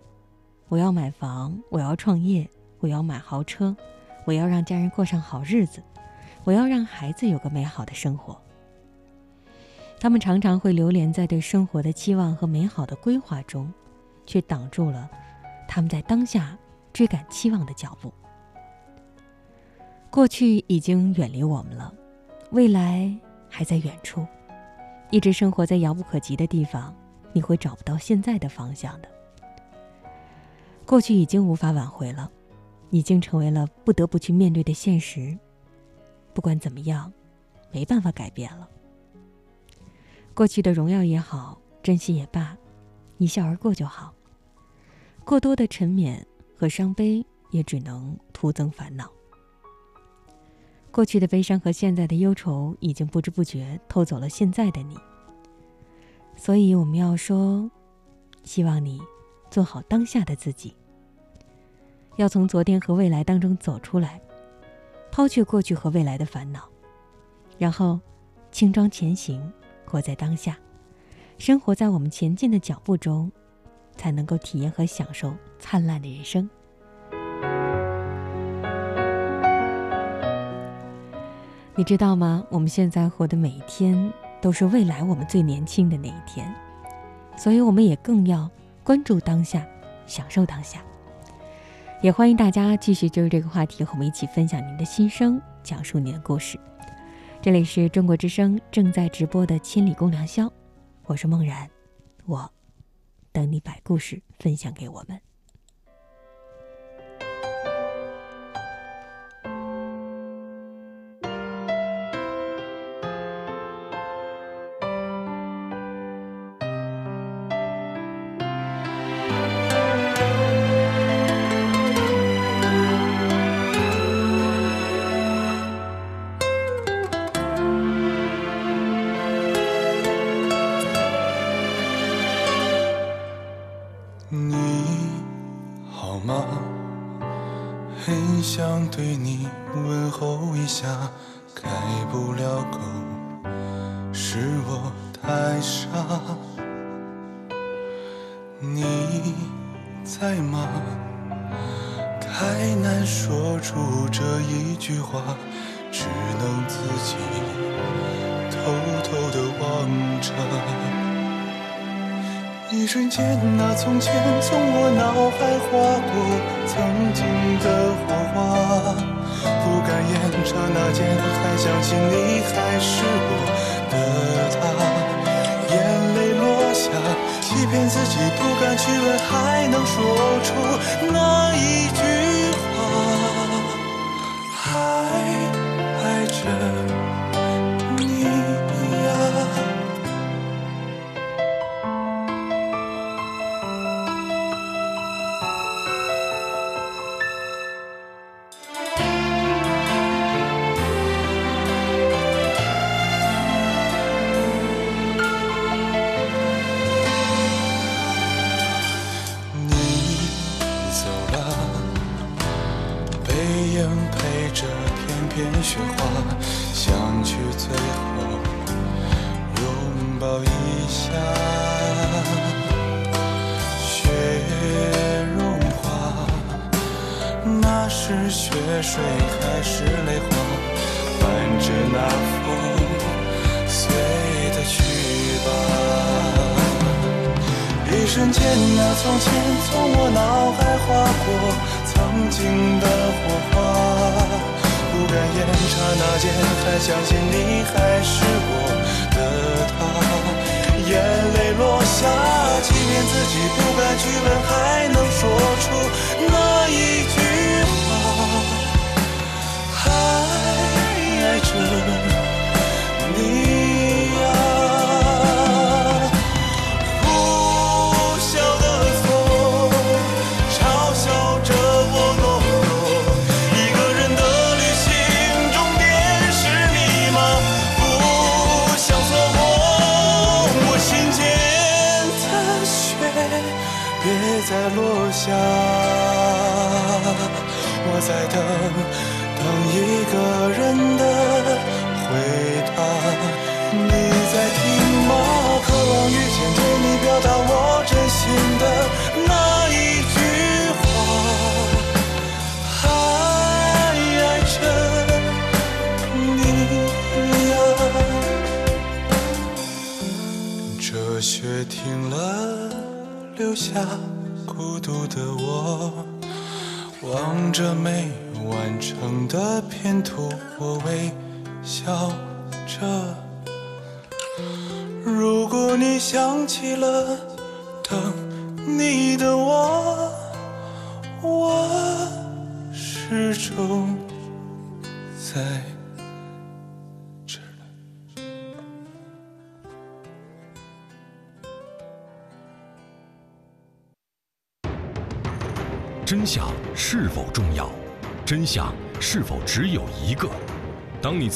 我要买房，我要创业，我要买豪车，我要让家人过上好日子，我要让孩子有个美好的生活。”他们常常会流连在对生活的期望和美好的规划中，却挡住了他们在当下追赶期望的脚步。过去已经远离我们了，未来还在远处。一直生活在遥不可及的地方，你会找不到现在的方向的。过去已经无法挽回了，已经成为了不得不去面对的现实。不管怎么样，没办法改变了。过去的荣耀也好，珍惜也罢，一笑而过就好。过多的沉湎和伤悲，也只能徒增烦恼。过去的悲伤和现在的忧愁，已经不知不觉偷走了现在的你。所以我们要说，希望你做好当下的自己，要从昨天和未来当中走出来，抛却过去和未来的烦恼，然后轻装前行。活在当下，生活在我们前进的脚步中，才能够体验和享受灿烂的人生。你知道吗？我们现在活的每一天，都是未来我们最年轻的那一天，所以我们也更要关注当下，享受当下。也欢迎大家继续就这个话题和我们一起分享您的心声，讲述您的故事。这里是中国之声正在直播的《千里共良宵》，我是梦然，我等你把故事分享给我们。相信你还是我的他。眼泪落下，欺骗自己不敢去问，还能说出那一句话？还爱着。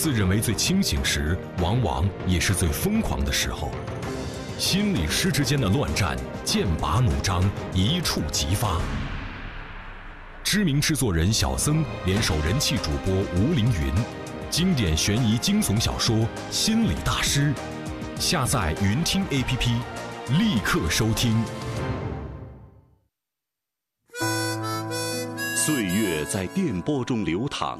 自认为最清醒时，往往也是最疯狂的时候。心理师之间的乱战，剑拔弩张，一触即发。知名制作人小僧联手人气主播吴凌云，经典悬疑惊悚小说《心理大师》，下载云听 APP，立刻收听。岁月在电波中流淌，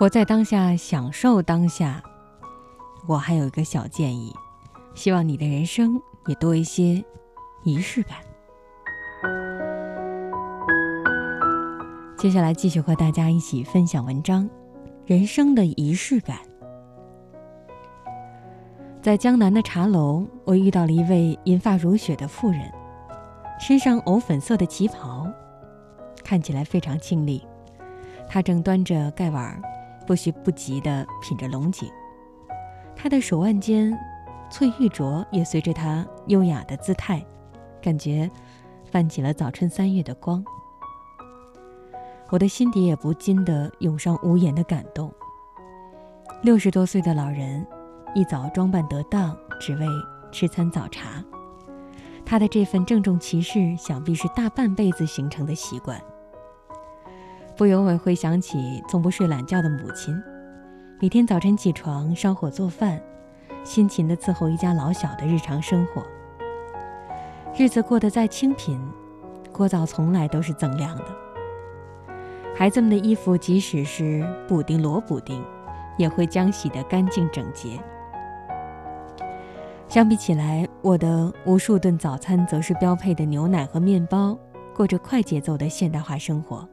活在当下，享受当下。我还有一个小建议，希望你的人生也多一些仪式感。接下来继续和大家一起分享文章《人生的仪式感》。在江南的茶楼，我遇到了一位银发如雪的妇人，身上藕粉色的旗袍，看起来非常清丽。她正端着盖碗，不徐不急地品着龙井。他的手腕间，翠玉镯也随着他优雅的姿态，感觉泛起了早春三月的光。我的心底也不禁地涌上无言的感动。六十多岁的老人，一早装扮得当，只为吃餐早茶。他的这份郑重其事，想必是大半辈子形成的习惯。不由我会想起从不睡懒觉的母亲，每天早晨起床烧火做饭，辛勤地伺候一家老小的日常生活。日子过得再清贫，锅灶从来都是锃亮的。孩子们的衣服，即使是补丁罗补丁，也会将洗得干净整洁。相比起来，我的无数顿早餐则是标配的牛奶和面包，过着快节奏的现代化生活，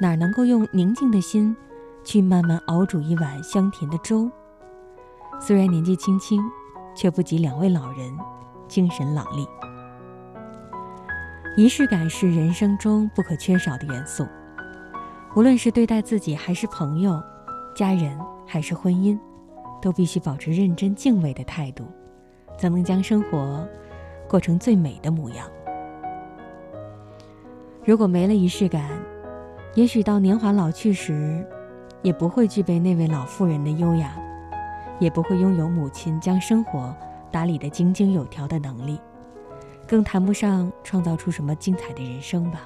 哪能够用宁静的心去慢慢熬煮一碗香甜的粥？虽然年纪轻轻，却不及两位老人精神朗丽。仪式感是人生中不可缺少的元素，无论是对待自己还是朋友、家人还是婚姻，都必须保持认真敬畏的态度，才能将生活过成最美的模样。如果没了仪式感，也许到年华老去时，也不会具备那位老妇人的优雅，也不会拥有母亲将生活打理得井井有条的能力。更谈不上创造出什么精彩的人生吧。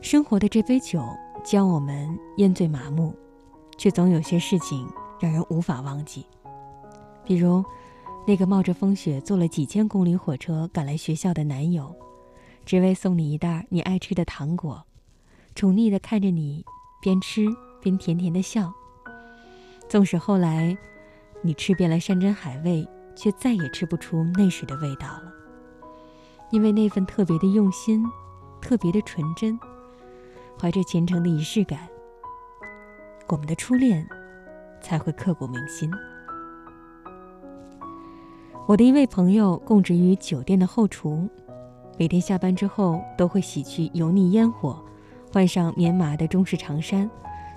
生活的这杯酒将我们烟醉麻木，却总有些事情让人无法忘记。比如，那个冒着风雪坐了几千公里火车赶来学校的男友，只为送你一袋你爱吃的糖果，宠溺地看着你边吃边甜甜的笑。纵使后来，你吃遍了山珍海味。却再也吃不出那时的味道了，因为那份特别的用心，特别的纯真，怀着虔诚的仪式感，我们的初恋才会刻骨铭心。我的一位朋友供职于酒店的后厨，每天下班之后都会洗去油腻烟火，换上棉麻的中式长衫，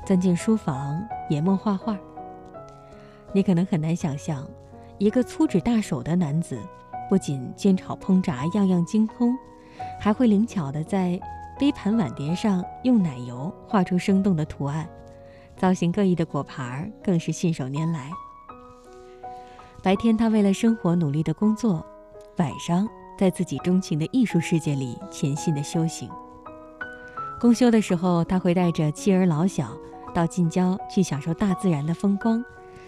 钻进书房研墨画画。你可能很难想象。一个粗指大手的男子，不仅煎炒烹炸样样精通，还会灵巧地在杯盘碗碟上用奶油画出生动的图案，造型各异的果盘更是信手拈来。白天他为了生活努力的工作，晚上在自己钟情的艺术世界里潜心的修行。公休的时候，他会带着妻儿老小到近郊去享受大自然的风光。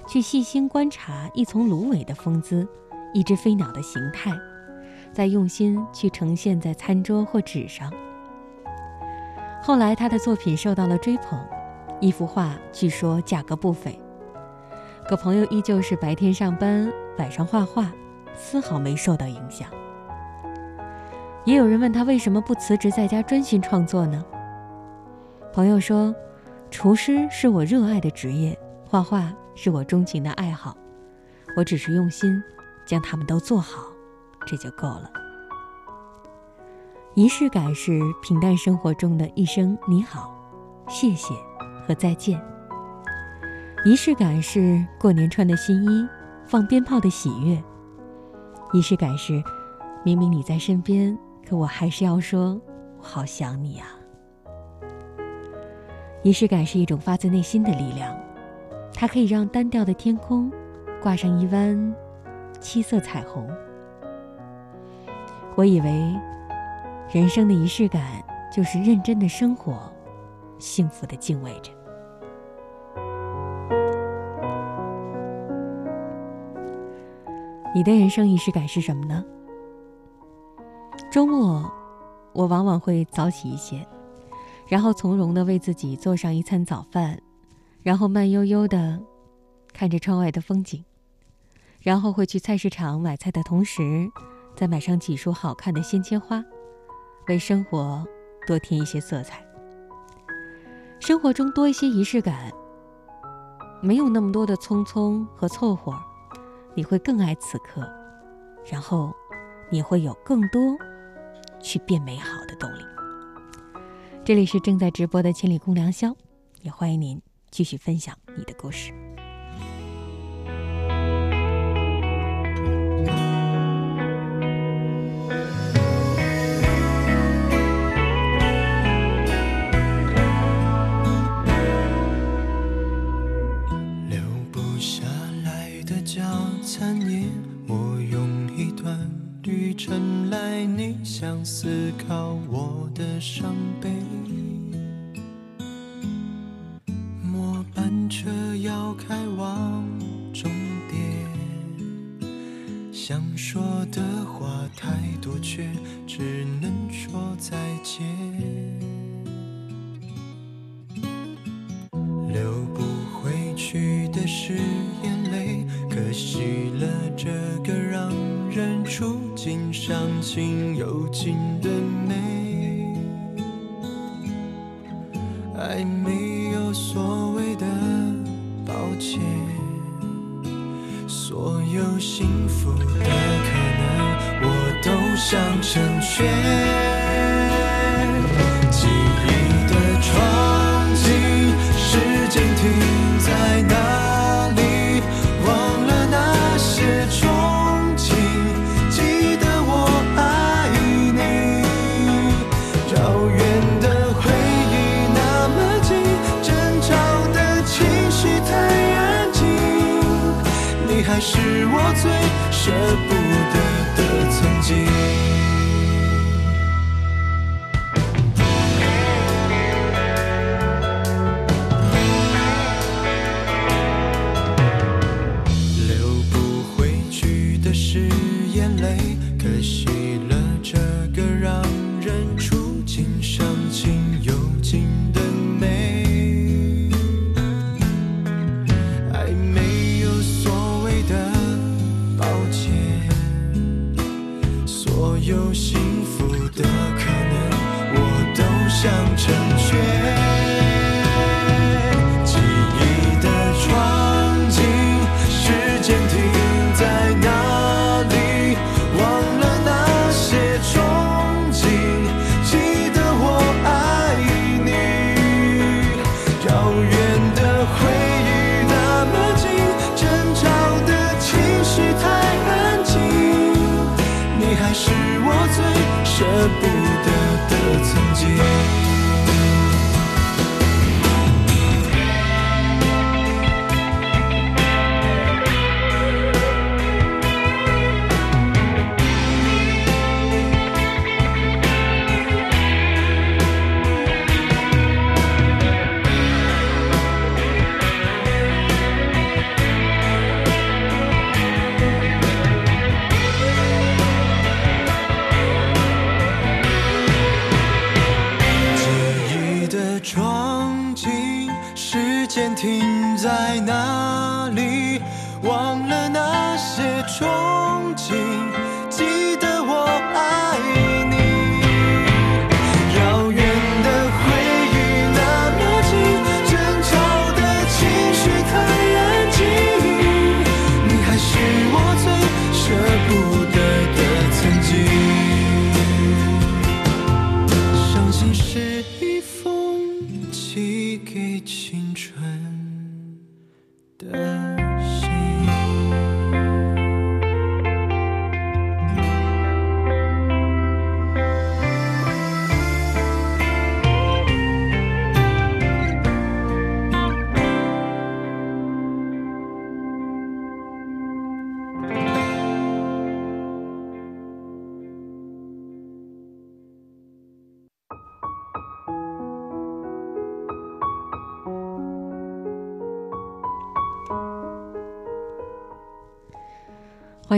去细心观察一丛芦苇的风姿，一只飞鸟的形态，再用心去呈现在餐桌或纸上。后来，他的作品受到了追捧，一幅画据说价格不菲。可朋友依旧是白天上班，晚上画画，丝毫没受到影响。也有人问他为什么不辞职在家专心创作呢？朋友说：“厨师是我热爱的职业，画画。”是我钟情的爱好，我只是用心将它们都做好，这就够了。仪式感是平淡生活中的一声你好、谢谢和再见。仪式感是过年穿的新衣、放鞭炮的喜悦。仪式感是明明你在身边，可我还是要说我好想你啊。仪式感是一种发自内心的力量。它可以让单调的天空挂上一弯七色彩虹。我以为，人生的仪式感就是认真的生活，幸福的敬畏着。你的人生仪式感是什么呢？周末，我往往会早起一些，然后从容的为自己做上一餐早饭。然后慢悠悠的看着窗外的风景，然后会去菜市场买菜的同时，再买上几束好看的鲜切花，为生活多添一些色彩。生活中多一些仪式感，没有那么多的匆匆和凑合，你会更爱此刻，然后你会有更多去变美好的动力。这里是正在直播的千里共良宵，也欢迎您。继续分享你的故事。雨成来你想思考我的伤悲末班车要开往终点想说的话太多却只能说再见流不回去的是眼泪可惜了这个让人出心伤情有情的美。的是眼泪可是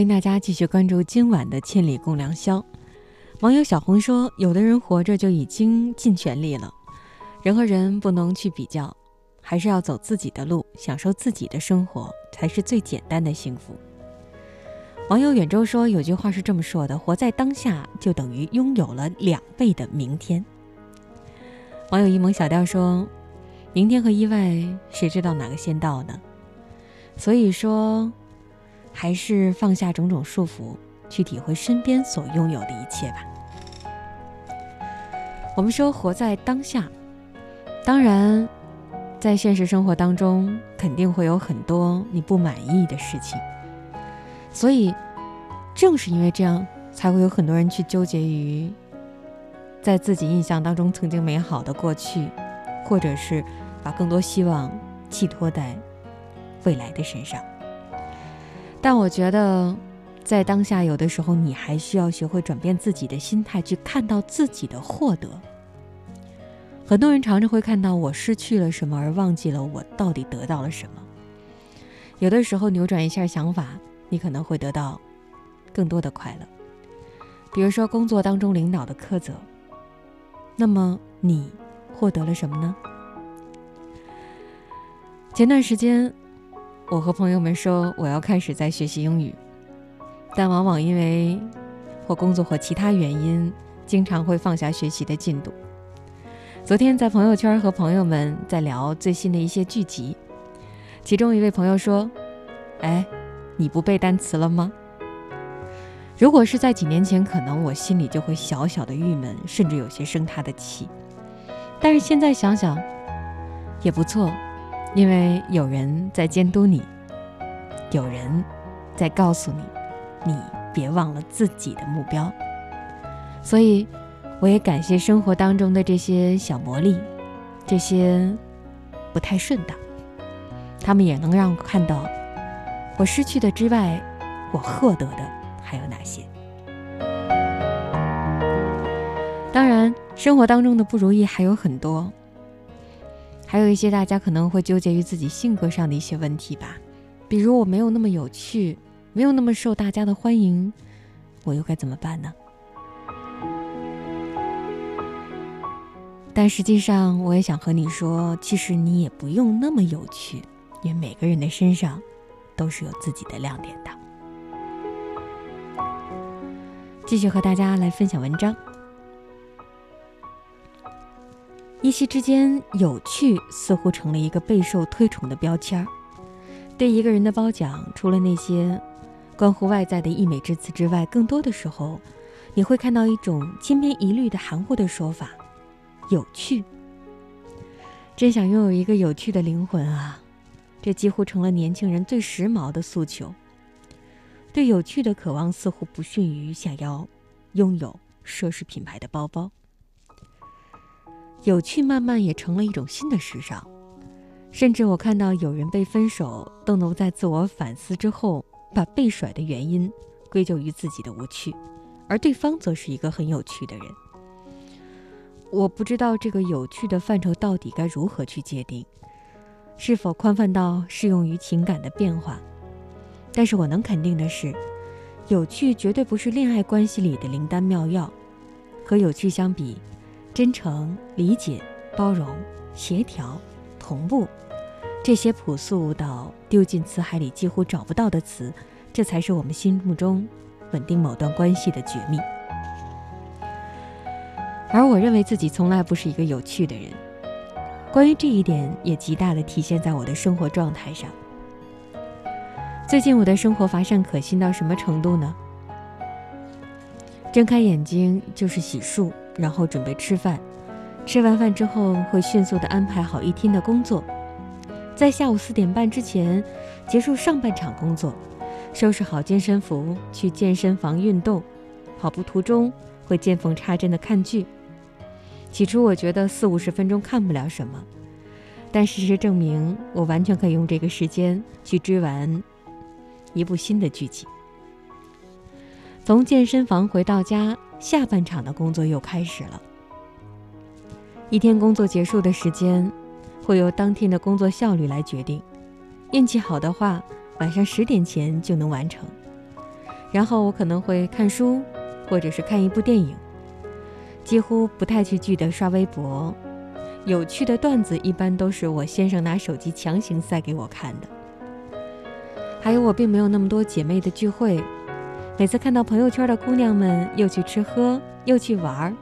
欢迎大家继续关注今晚的《千里共良宵》。网友小红说：“有的人活着就已经尽全力了，人和人不能去比较，还是要走自己的路，享受自己的生活，才是最简单的幸福。”网友远洲说：“有句话是这么说的，活在当下就等于拥有了两倍的明天。”网友一萌小调说：“明天和意外，谁知道哪个先到呢？所以说。”还是放下种种束缚，去体会身边所拥有的一切吧。我们说活在当下，当然，在现实生活当中肯定会有很多你不满意的事情，所以正是因为这样，才会有很多人去纠结于在自己印象当中曾经美好的过去，或者是把更多希望寄托在未来的身上。但我觉得，在当下，有的时候你还需要学会转变自己的心态，去看到自己的获得。很多人常常会看到我失去了什么，而忘记了我到底得到了什么。有的时候扭转一下想法，你可能会得到更多的快乐。比如说工作当中领导的苛责，那么你获得了什么呢？前段时间。我和朋友们说我要开始在学习英语，但往往因为或工作或其他原因，经常会放下学习的进度。昨天在朋友圈和朋友们在聊最新的一些剧集，其中一位朋友说：“哎，你不背单词了吗？”如果是在几年前，可能我心里就会小小的郁闷，甚至有些生他的气。但是现在想想，也不错。因为有人在监督你，有人在告诉你，你别忘了自己的目标。所以，我也感谢生活当中的这些小魔力，这些不太顺当，他们也能让我看到，我失去的之外，我获得的还有哪些？当然，生活当中的不如意还有很多，还有一些大家可能会纠结于自己性格上的一些问题吧，比如我没有那么有趣，没有那么受大家的欢迎，我又该怎么办呢？但实际上，我也想和你说，其实你也不用那么有趣，因为每个人的身上都是有自己的亮点的。继续和大家来分享文章。一夕之间，有趣似乎成了一个备受推崇的标签儿。对一个人的褒奖，除了那些关乎外在的溢美之词之外，更多的时候，你会看到一种千篇一律的含糊的说法。有趣，真想拥有一个有趣的灵魂啊！这几乎成了年轻人最时髦的诉求。对有趣的渴望似乎不逊于想要拥有奢侈品牌的包包。有趣慢慢也成了一种新的时尚，甚至我看到有人被分手都能在自我反思之后，把被甩的原因归咎于自己的无趣，而对方则是一个很有趣的人。我不知道这个有趣的范畴到底该如何去界定，是否宽泛到适用于情感的变化？但是我能肯定的是，有趣绝对不是恋爱关系里的灵丹妙药。和有趣相比，真诚、理解、包容、协调、同步，这些朴素到丢进词海里几乎找不到的词，这才是我们心目中稳定某段关系的绝密。而我认为自己从来不是一个有趣的人，关于这一点也极大的体现在我的生活状态上。最近我的生活乏善可心到什么程度呢？睁开眼睛就是洗漱，然后准备吃饭，吃完饭之后会迅速的安排好一天的工作，在下午四点半之前结束上半场工作，收拾好健身服去健身房运动，跑步途中会见缝插针的看剧。起初我觉得四五十分钟看不了什么，但事实证明，我完全可以用这个时间去追完一部新的剧集。从健身房回到家，下半场的工作又开始了。一天工作结束的时间，会由当天的工作效率来决定。运气好的话，晚上十点前就能完成。然后我可能会看书，或者是看一部电影。几乎不太去记得刷微博，有趣的段子一般都是我先生拿手机强行塞给我看的。还有我并没有那么多姐妹的聚会，每次看到朋友圈的姑娘们又去吃喝又去玩儿，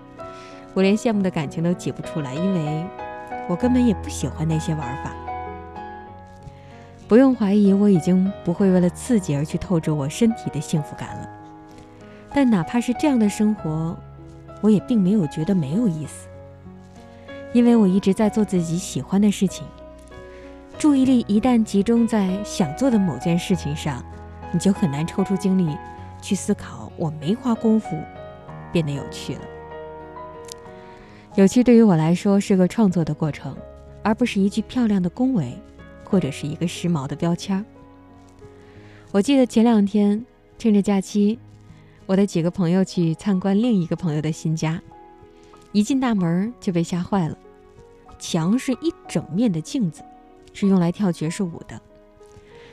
我连羡慕的感情都挤不出来，因为我根本也不喜欢那些玩法。不用怀疑，我已经不会为了刺激而去透支我身体的幸福感了。但哪怕是这样的生活，我也并没有觉得没有意思，因为我一直在做自己喜欢的事情。注意力一旦集中在想做的某件事情上，你就很难抽出精力去思考我没花功夫变得有趣了。有趣对于我来说是个创作的过程，而不是一句漂亮的恭维，或者是一个时髦的标签。我记得前两天趁着假期。我的几个朋友去参观另一个朋友的新家，一进大门就被吓坏了。墙是一整面的镜子，是用来跳爵士舞的。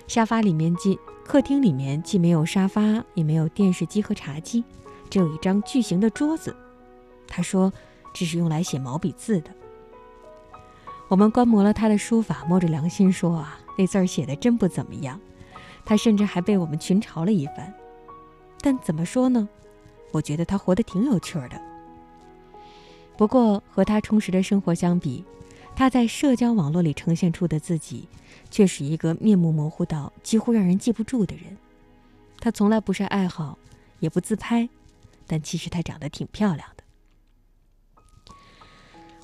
沙发里面既客厅里面既没有沙发，也没有电视机和茶几，只有一张巨型的桌子。他说这是用来写毛笔字的。我们观摩了他的书法，摸着良心说啊，那字儿写的真不怎么样。他甚至还被我们群嘲了一番。但怎么说呢？我觉得他活得挺有趣的。不过和他充实的生活相比，他在社交网络里呈现出的自己，却是一个面目模糊到几乎让人记不住的人。他从来不晒爱好，也不自拍，但其实他长得挺漂亮的。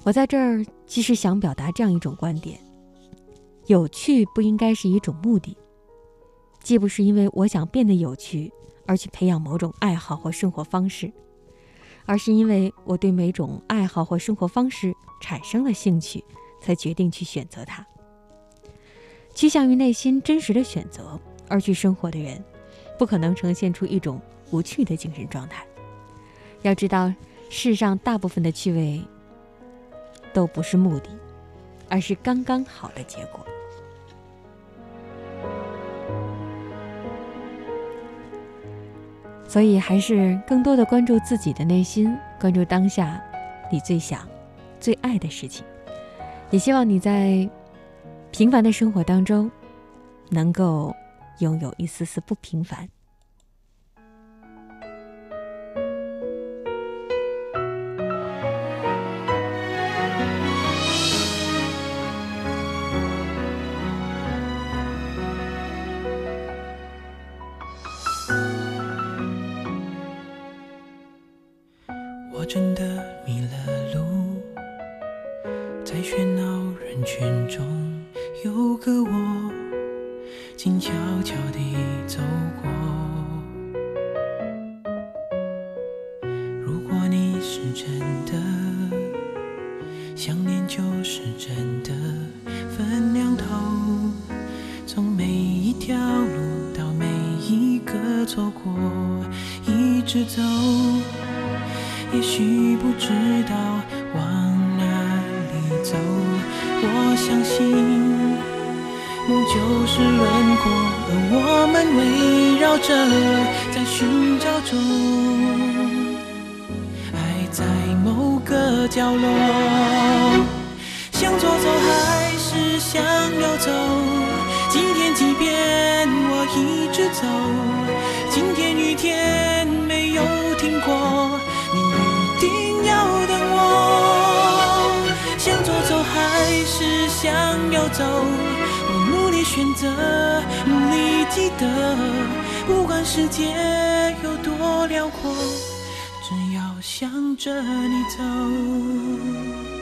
我在这儿其实想表达这样一种观点：有趣不应该是一种目的，既不是因为我想变得有趣。而去培养某种爱好或生活方式，而是因为我对每种爱好或生活方式产生了兴趣，才决定去选择它。趋向于内心真实的选择，而去生活的人，不可能呈现出一种无趣的精神状态。要知道，世上大部分的趣味都不是目的，而是刚刚好的结果。所以，还是更多的关注自己的内心，关注当下你最想、最爱的事情。也希望你在平凡的生活当中，能够拥有一丝丝不平凡。我真的个我静悄悄地走过。如果你是真的想念，就是真的分两头，从每一条路到每一个错过，一直走。也许不知道往哪里走，我相信就是轮廓，而我们围绕着在寻找中，爱在某个角落，向左走还是向右走？今天即便我一直走，今天雨天没有停过。你一定要等我，向左走还是向右走？你选择，你记得，不管世界有多辽阔，只要向着你走。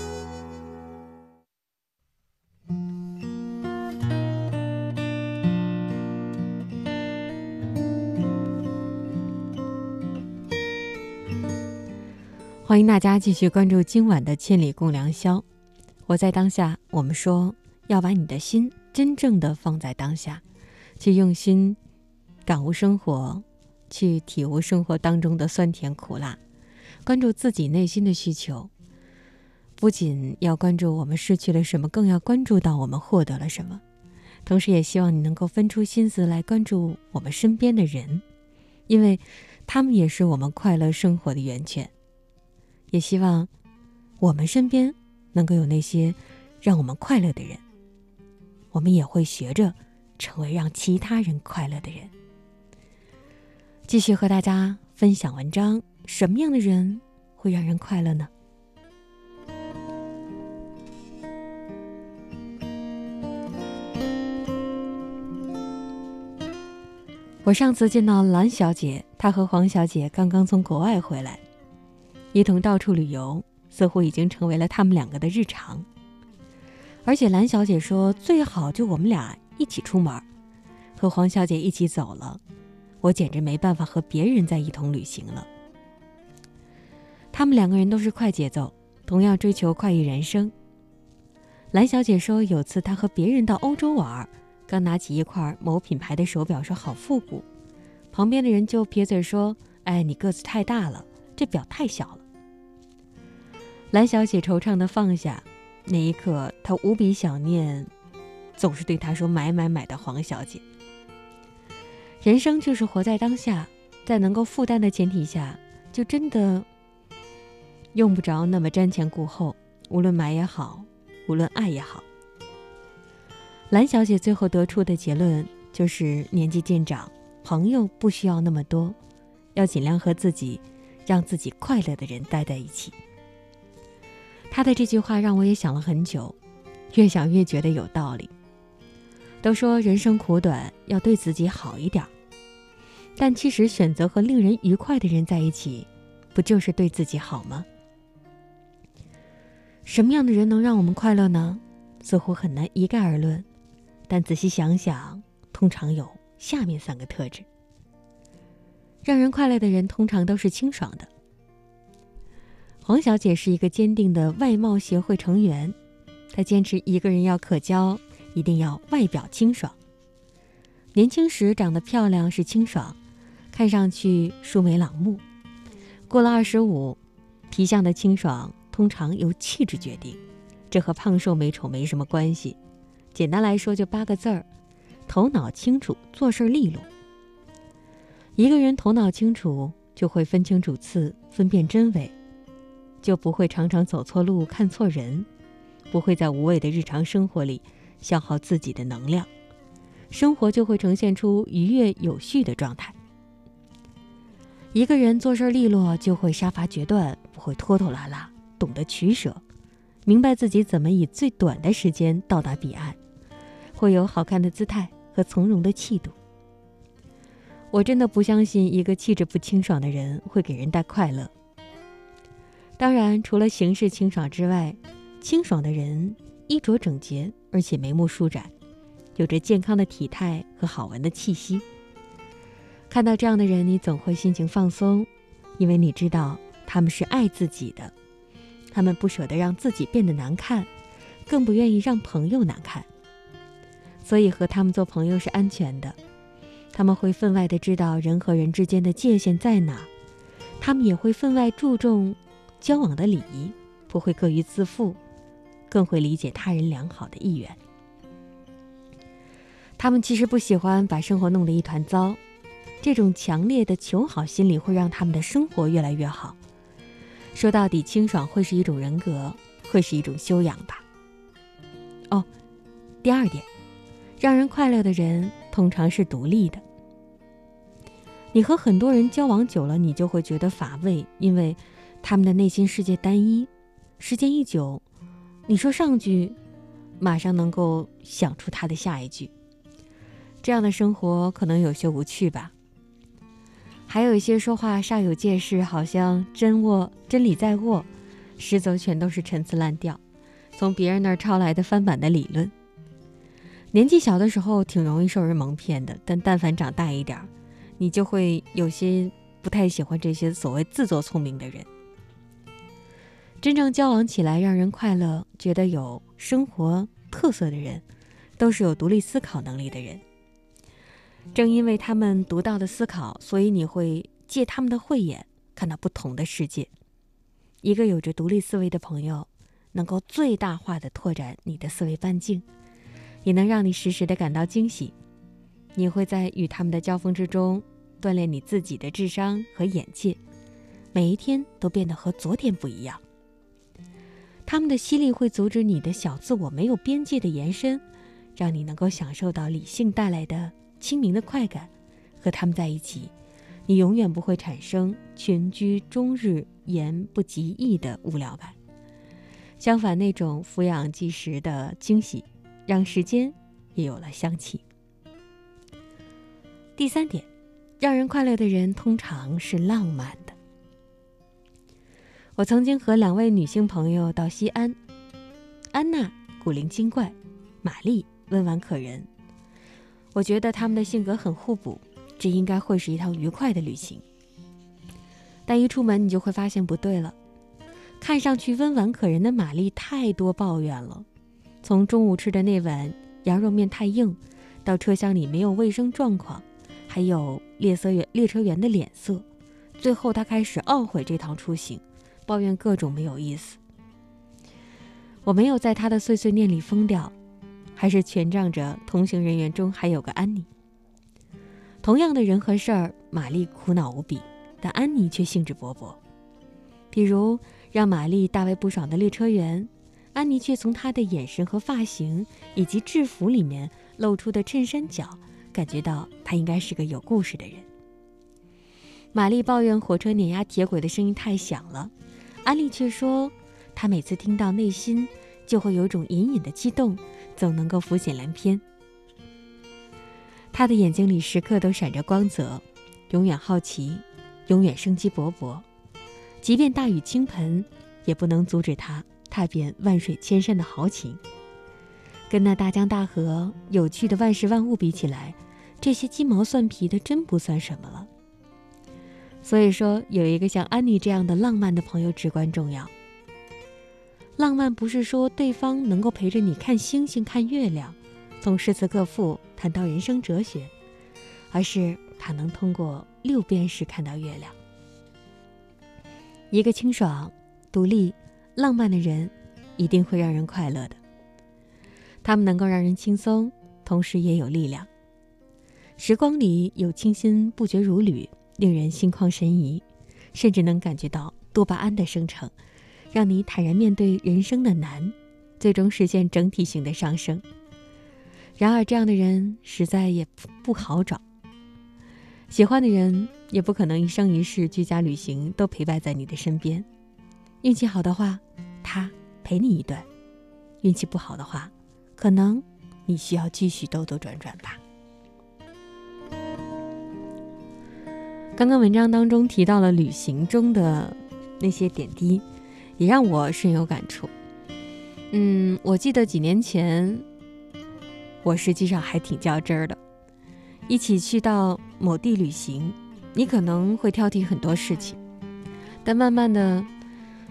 欢迎大家继续关注今晚的《千里共良宵》。我在当下，我们说要把你的心真正的放在当下，去用心感悟生活，去体悟生活当中的酸甜苦辣，关注自己内心的需求。不仅要关注我们失去了什么，更要关注到我们获得了什么。同时，也希望你能够分出心思来关注我们身边的人，因为他们也是我们快乐生活的源泉。也希望我们身边能够有那些让我们快乐的人，我们也会学着成为让其他人快乐的人。继续和大家分享文章：什么样的人会让人快乐呢？我上次见到蓝小姐，她和黄小姐刚刚从国外回来，一同到处旅游，似乎已经成为了他们两个的日常。而且蓝小姐说最好就我们俩一起出门，和黄小姐一起走了，我简直没办法和别人在一同旅行了。他们两个人都是快节奏，同样追求快意人生。蓝小姐说有次她和别人到欧洲玩。刚拿起一块某品牌的手表，说好复古，旁边的人就撇嘴说：“哎，你个子太大了，这表太小了。”蓝小姐惆怅的放下，那一刻她无比想念，总是对她说“买买买”的黄小姐。人生就是活在当下，在能够负担的前提下，就真的用不着那么瞻前顾后，无论买也好，无论爱也好。蓝小姐最后得出的结论就是：年纪渐长，朋友不需要那么多，要尽量和自己让自己快乐的人待在一起。他的这句话让我也想了很久，越想越觉得有道理。都说人生苦短，要对自己好一点，但其实选择和令人愉快的人在一起，不就是对自己好吗？什么样的人能让我们快乐呢？似乎很难一概而论。但仔细想想，通常有下面三个特质。让人快乐的人通常都是清爽的。黄小姐是一个坚定的外貌协会成员，她坚持一个人要可交，一定要外表清爽。年轻时长得漂亮是清爽，看上去舒眉朗目；过了二十五，皮相的清爽通常由气质决定，这和胖瘦美丑没什么关系。简单来说，就八个字儿：头脑清楚，做事利落。一个人头脑清楚，就会分清主次，分辨真伪，就不会常常走错路、看错人，不会在无谓的日常生活里消耗自己的能量，生活就会呈现出愉悦有序的状态。一个人做事利落，就会杀伐决断，不会拖拖拉拉，懂得取舍，明白自己怎么以最短的时间到达彼岸。会有好看的姿态和从容的气度。我真的不相信一个气质不清爽的人会给人带快乐。当然，除了形式清爽之外，清爽的人衣着整洁，而且眉目舒展，有着健康的体态和好闻的气息。看到这样的人，你总会心情放松，因为你知道他们是爱自己的，他们不舍得让自己变得难看，更不愿意让朋友难看。所以和他们做朋友是安全的，他们会分外的知道人和人之间的界限在哪，他们也会分外注重交往的礼仪，不会过于自负，更会理解他人良好的意愿。他们其实不喜欢把生活弄得一团糟，这种强烈的求好心理会让他们的生活越来越好。说到底，清爽会是一种人格，会是一种修养吧。哦，第二点。让人快乐的人通常是独立的。你和很多人交往久了，你就会觉得乏味，因为他们的内心世界单一。时间一久，你说上句，马上能够想出他的下一句。这样的生活可能有些无趣吧。还有一些说话煞有介事，好像真握真理在握，实则全都是陈词滥调，从别人那儿抄来的翻版的理论。年纪小的时候挺容易受人蒙骗的，但但凡长大一点儿，你就会有些不太喜欢这些所谓自作聪明的人。真正交往起来让人快乐、觉得有生活特色的人，都是有独立思考能力的人。正因为他们独到的思考，所以你会借他们的慧眼看到不同的世界。一个有着独立思维的朋友，能够最大化的拓展你的思维半径，也能让你时时的感到惊喜。你会在与他们的交锋之中，锻炼你自己的智商和眼界，每一天都变得和昨天不一样。他们的吸力会阻止你的小自我没有边界的延伸，让你能够享受到理性带来的清明的快感。和他们在一起，你永远不会产生群居终日言不及义的无聊感。相反，那种俯仰即时的惊喜，让时间也有了香气。第三点，让人快乐的人通常是浪漫。我曾经和两位女性朋友到西安，安娜古灵精怪，玛丽温婉可人。我觉得她们的性格很互补，这应该会是一趟愉快的旅行。但一出门，你就会发现不对了。看上去温婉可人的玛丽太多抱怨了，从中午吃的那碗羊肉面太硬，到车厢里没有卫生状况。还有列车员列车员的脸色，最后他开始懊悔这趟出行，抱怨各种没有意思。我没有在他的碎碎念里疯掉，还是全仗着同行人员中还有个安妮。同样的人和事儿，玛丽苦恼无比，但安妮却兴致勃勃。比如让玛丽大为不爽的列车员，安妮却从他的眼神和发型以及制服里面露出的衬衫角。感觉到他应该是个有故事的人。玛丽抱怨火车碾压铁轨的声音太响了，安利却说，他每次听到，内心就会有种隐隐的激动，总能够浮想联翩。他的眼睛里时刻都闪着光泽，永远好奇，永远生机勃勃。即便大雨倾盆，也不能阻止他踏遍万水千山的豪情。跟那大江大河、有趣的万事万物比起来，这些鸡毛蒜皮的真不算什么了。所以说，有一个像安妮这样的浪漫的朋友至关重要。浪漫不是说对方能够陪着你看星星、看月亮，从诗词歌赋谈到人生哲学，而是他能通过六便士看到月亮。一个清爽、独立、浪漫的人，一定会让人快乐的。他们能够让人轻松，同时也有力量。时光里有清新不绝如缕，令人心旷神怡，甚至能感觉到多巴胺的生成，让你坦然面对人生的难，最终实现整体性的上升。然而，这样的人实在也不好找。喜欢的人也不可能一生一世居家旅行都陪伴在你的身边。运气好的话，他陪你一段；运气不好的话，可能你需要继续兜兜转转吧。刚刚文章当中提到了旅行中的那些点滴，也让我深有感触。嗯，我记得几年前，我实际上还挺较真儿的。一起去到某地旅行，你可能会挑剔很多事情，但慢慢的，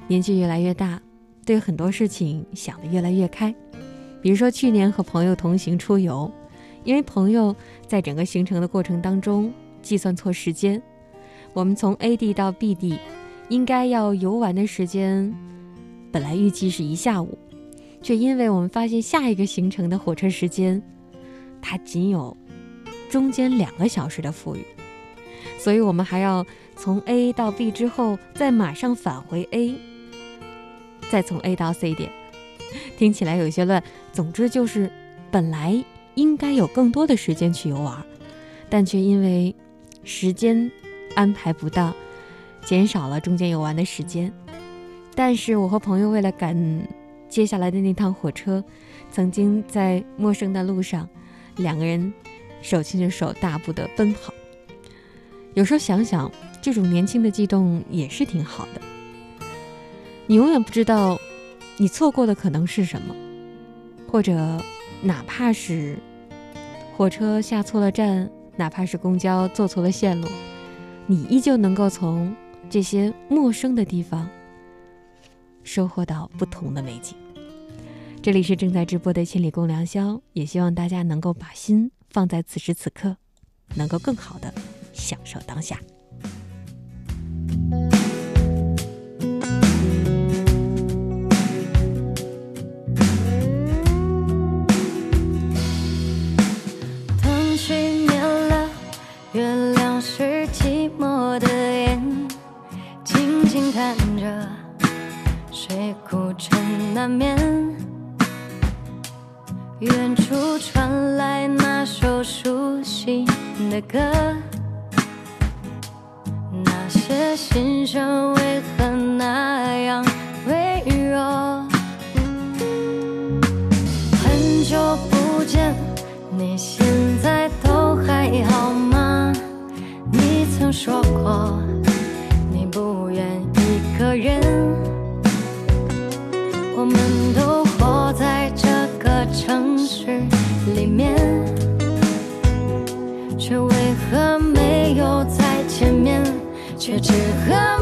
年纪越来越大，对很多事情想的越来越开。比如说，去年和朋友同行出游，因为朋友在整个行程的过程当中计算错时间，我们从 A 地到 B 地，应该要游玩的时间，本来预计是一下午，却因为我们发现下一个行程的火车时间，它仅有中间两个小时的富裕，所以我们还要从 A 到 B 之后，再马上返回 A，再从 A 到 C 点。听起来有些乱，总之就是，本来应该有更多的时间去游玩，但却因为时间安排不当，减少了中间游玩的时间。但是我和朋友为了赶接下来的那趟火车，曾经在陌生的路上，两个人手牵着手大步的奔跑。有时候想想，这种年轻的悸动也是挺好的。你永远不知道。你错过的可能是什么，或者哪怕是火车下错了站，哪怕是公交坐错了线路，你依旧能够从这些陌生的地方收获到不同的美景。这里是正在直播的千里共良宵，也希望大家能够把心放在此时此刻，能够更好的享受当下。原来。看着谁孤枕难眠远处传来那首熟悉的歌那些心声为何那样微弱？很久不见你现在都还好吗？你曾说过个人我们都活在这个城市里面却为何没有再见面？却只和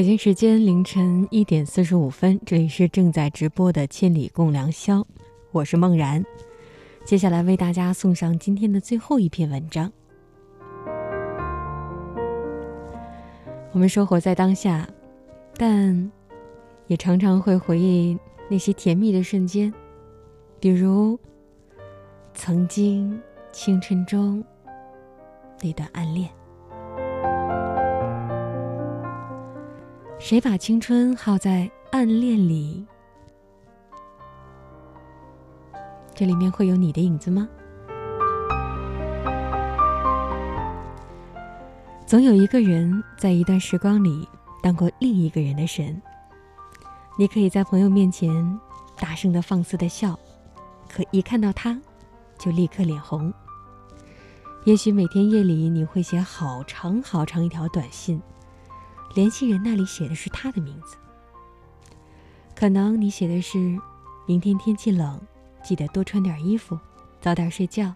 北京时间凌晨一点四十五分，这里是正在直播的《千里共良宵》，我是梦然。接下来为大家送上今天的最后一篇文章。我们生活在当下，但也常常会回忆那些甜蜜的瞬间，比如曾经青春中那段暗恋。谁把青春耗在暗恋里？这里面会有你的影子吗？总有一个人在一段时光里当过另一个人的神。你可以在朋友面前大声的放肆的笑，可一看到他，就立刻脸红。也许每天夜里你会写好长好长一条短信。联系人那里写的是他的名字，可能你写的是：明天天气冷，记得多穿点衣服，早点睡觉，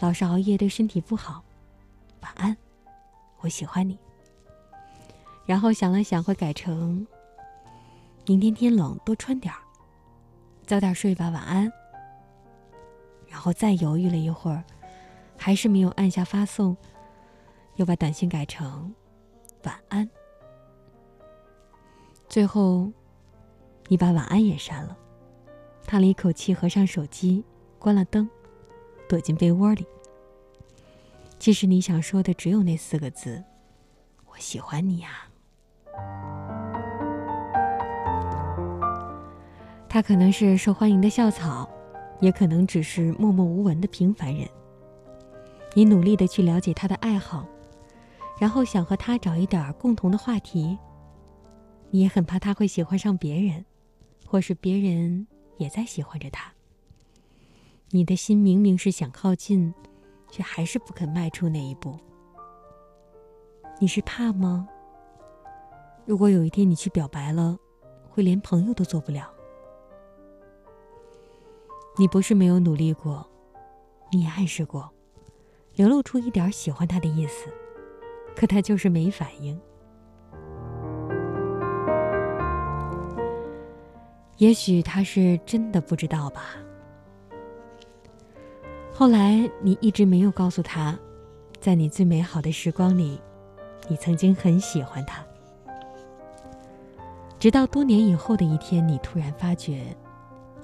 老是熬夜对身体不好，晚安，我喜欢你。然后想了想，会改成：明天天冷，多穿点儿，早点睡吧，晚安。然后再犹豫了一会儿，还是没有按下发送，又把短信改成。晚安。最后，你把晚安也删了，叹了一口气，合上手机，关了灯，躲进被窝里。其实你想说的只有那四个字：“我喜欢你呀。”他可能是受欢迎的校草，也可能只是默默无闻的平凡人。你努力的去了解他的爱好。然后想和他找一点共同的话题。你也很怕他会喜欢上别人，或是别人也在喜欢着他。你的心明明是想靠近，却还是不肯迈出那一步。你是怕吗？如果有一天你去表白了，会连朋友都做不了。你不是没有努力过，你也暗示过，流露出一点喜欢他的意思。可他就是没反应。也许他是真的不知道吧。后来你一直没有告诉他，在你最美好的时光里，你曾经很喜欢他。直到多年以后的一天，你突然发觉，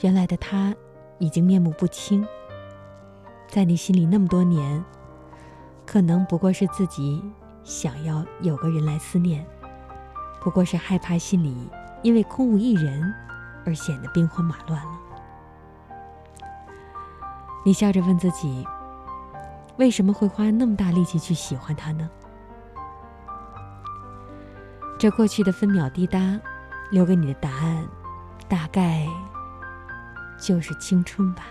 原来的他已经面目不清。在你心里那么多年，可能不过是自己。想要有个人来思念，不过是害怕心里因为空无一人而显得兵荒马乱了。你笑着问自己：为什么会花那么大力气去喜欢他呢？这过去的分秒滴答，留给你的答案，大概就是青春吧。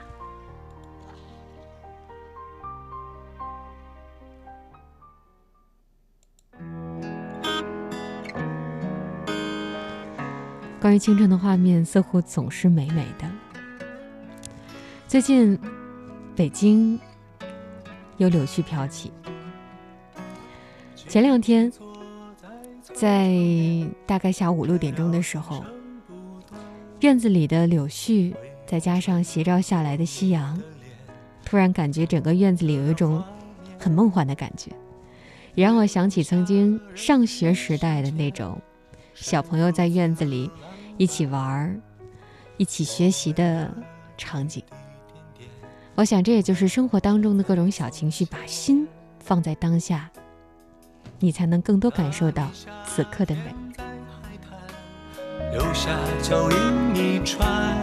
关于青春的画面，似乎总是美美的。最近，北京有柳絮飘起。前两天，在大概下午六点钟的时候，院子里的柳絮，再加上斜照下来的夕阳，突然感觉整个院子里有一种很梦幻的感觉，也让我想起曾经上学时代的那种。小朋友在院子里一起玩儿、一起学习的场景，我想这也就是生活当中的各种小情绪。把心放在当下，你才能更多感受到此刻的美。留下脚印一串，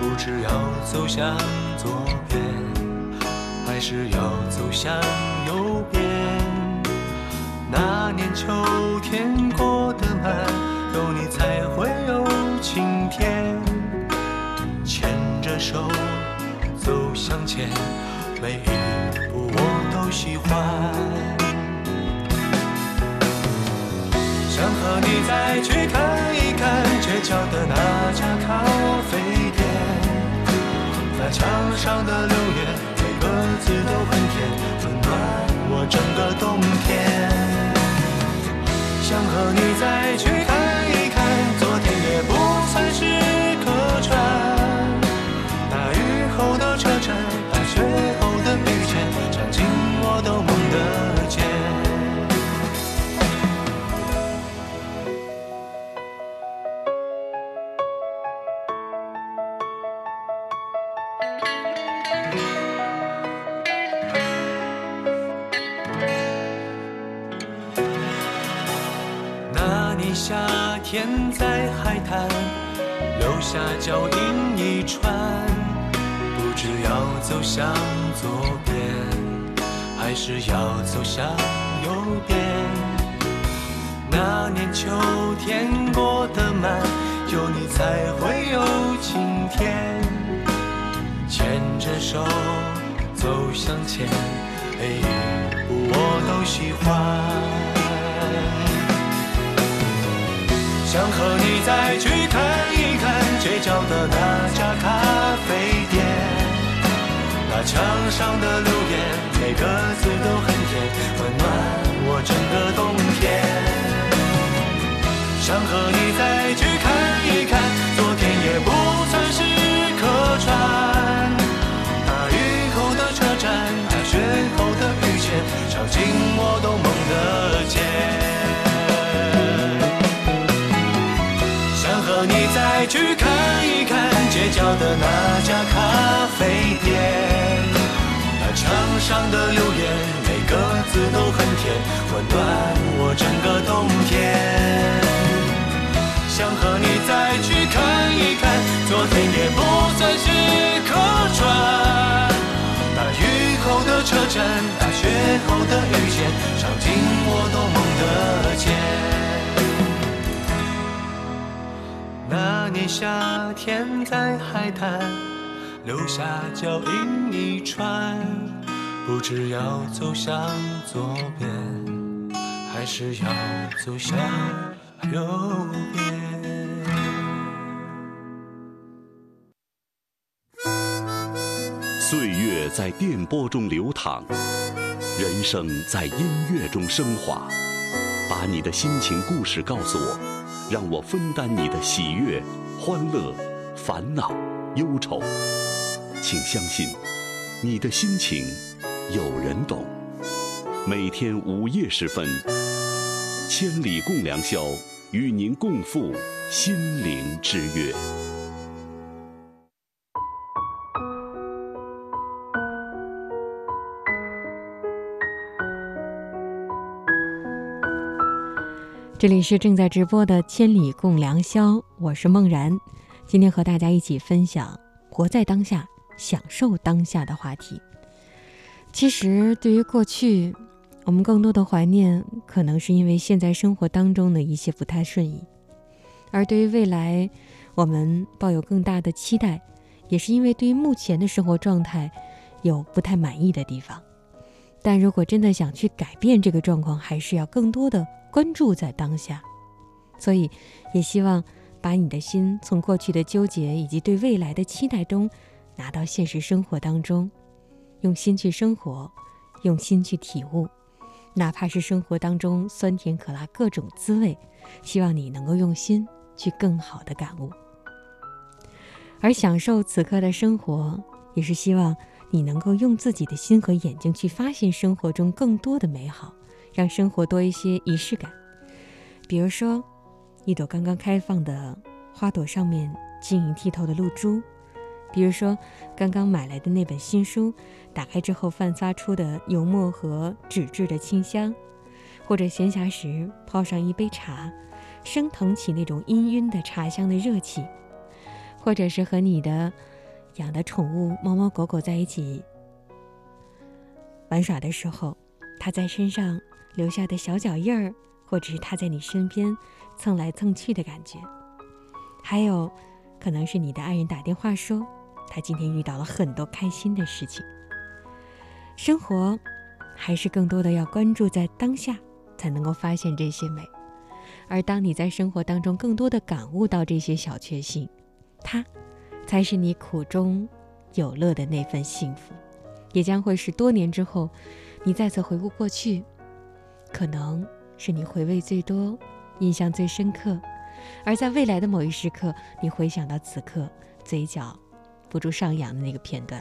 不知要走向左边，还是要走向右边？那年秋天过得慢，有你才会晴天。牵着手走向前，每一步我都喜欢。想和你再去看一看街角的那家咖啡店，那墙上的留言，每个字都很甜，温暖我整个冬天。想和你在。去下脚印一串，不知要走向左边，还是要走向右边。那年秋天过得慢，有你才会有今天。牵着手走向前，每一步我都喜欢。想和你再去看一看街角的那家咖啡店，那墙上的留言，每个字都很甜，温暖我整个冬天。想和你再去看一看，昨天也不算是客串。大雨后的车站，大雪后的遇见，场景我都梦得见。角的那家咖啡店，那墙上的留言，每个字都很甜，温暖我整个冬天。想和你再去看一看，昨天也不算是客串。大雨后的车站，大雪后的遇见，场景我都梦得见。那年夏天在海滩留下脚印一串，不知要走向左边，还是要走向右边。岁月在电波中流淌，人生在音乐中升华。把你的心情故事告诉我。让我分担你的喜悦、欢乐、烦恼、忧愁，请相信，你的心情有人懂。每天午夜时分，千里共良宵，与您共赴心灵之约。这里是正在直播的《千里共良宵》，我是梦然，今天和大家一起分享“活在当下，享受当下”的话题。其实，对于过去，我们更多的怀念，可能是因为现在生活当中的一些不太顺意；而对于未来，我们抱有更大的期待，也是因为对于目前的生活状态有不太满意的地方。但如果真的想去改变这个状况，还是要更多的。关注在当下，所以也希望把你的心从过去的纠结以及对未来的期待中拿到现实生活当中，用心去生活，用心去体悟，哪怕是生活当中酸甜苦辣各种滋味，希望你能够用心去更好的感悟，而享受此刻的生活，也是希望你能够用自己的心和眼睛去发现生活中更多的美好。让生活多一些仪式感，比如说，一朵刚刚开放的花朵上面晶莹剔透的露珠；比如说，刚刚买来的那本新书，打开之后散发出的油墨和纸质的清香；或者闲暇时泡上一杯茶，升腾起那种氤氲的茶香的热气；或者是和你的养的宠物猫猫狗狗在一起玩耍的时候，它在身上。留下的小脚印儿，或者是它在你身边蹭来蹭去的感觉，还有可能是你的爱人打电话说他今天遇到了很多开心的事情。生活还是更多的要关注在当下，才能够发现这些美。而当你在生活当中更多的感悟到这些小确幸，它才是你苦中有乐的那份幸福，也将会是多年之后你再次回顾过去。可能是你回味最多、印象最深刻，而在未来的某一时刻，你回想到此刻嘴角不住上扬的那个片段。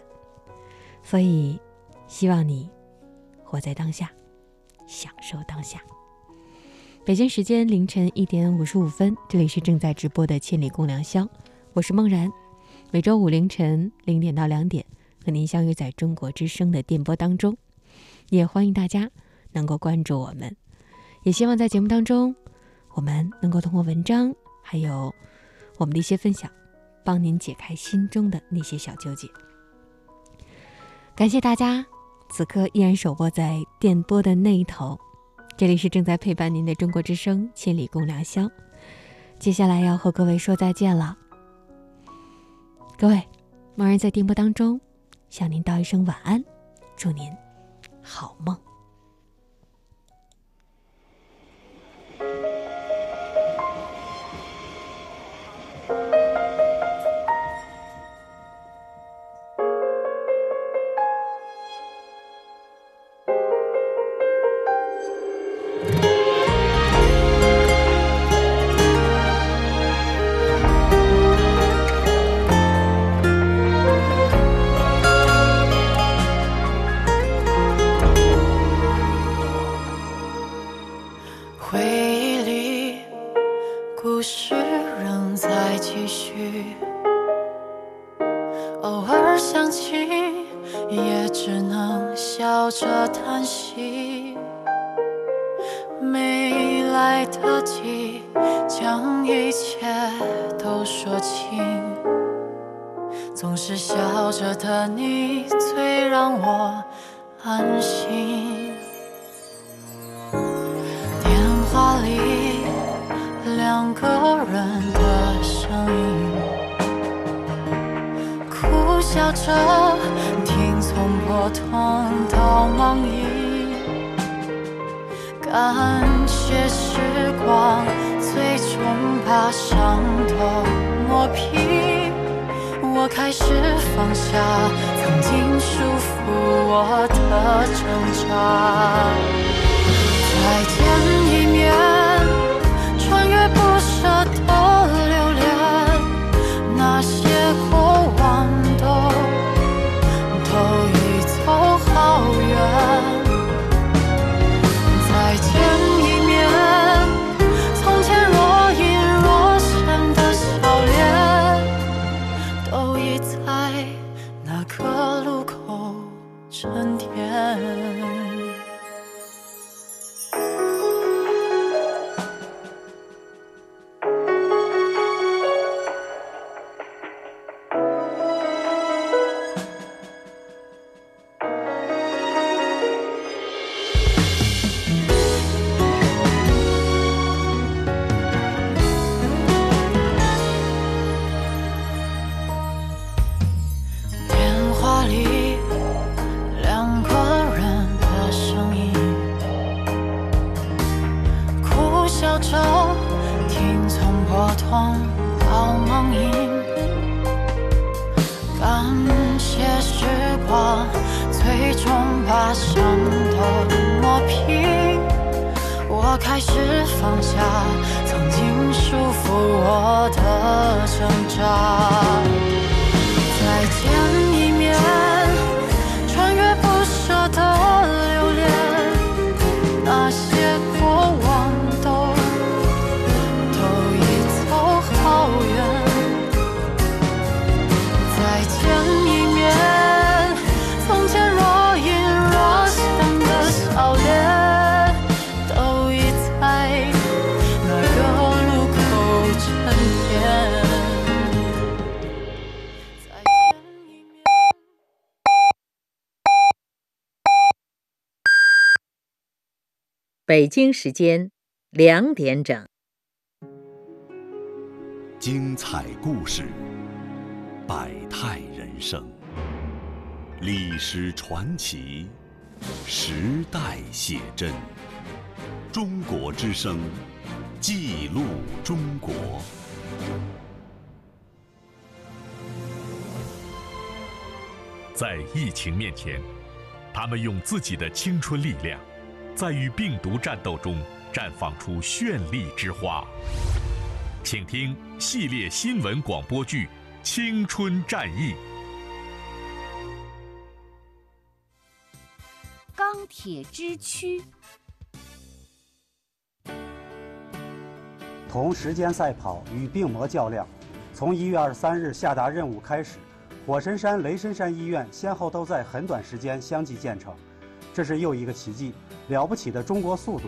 所以，希望你活在当下，享受当下。北京时间凌晨一点五十五分，这里是正在直播的《千里共良宵》，我是梦然。每周五凌晨零点到两点，和您相约在中国之声的电波当中，也欢迎大家。能够关注我们，也希望在节目当中，我们能够通过文章，还有我们的一些分享，帮您解开心中的那些小纠结。感谢大家，此刻依然守候在电波的那一头，这里是正在陪伴您的中国之声《千里共良宵》，接下来要和各位说再见了。各位，默然在电波当中向您道一声晚安，祝您好梦。没来得及将一切都说清总是笑着的你最让我安心。电话里两个人的声音哭笑着听从拨通到忙音感谢时光，最终把伤痛抹平。我开始放下曾经束缚我的挣扎，再见一面，穿越不舍的留恋，那些过。北京时间两点整，精彩故事，百态人生，历史传奇，时代写真。中国之声，记录中国。在疫情面前，他们用自己的青春力量。在与病毒战斗中绽放出绚丽之花，请听系列新闻广播剧《青春战役》。钢铁之躯。同时间赛跑与病魔较量，从一月二十三日下达任务开始，火神山、雷神山医院先后都在很短时间相继建成，这是又一个奇迹。了不起的中国速度。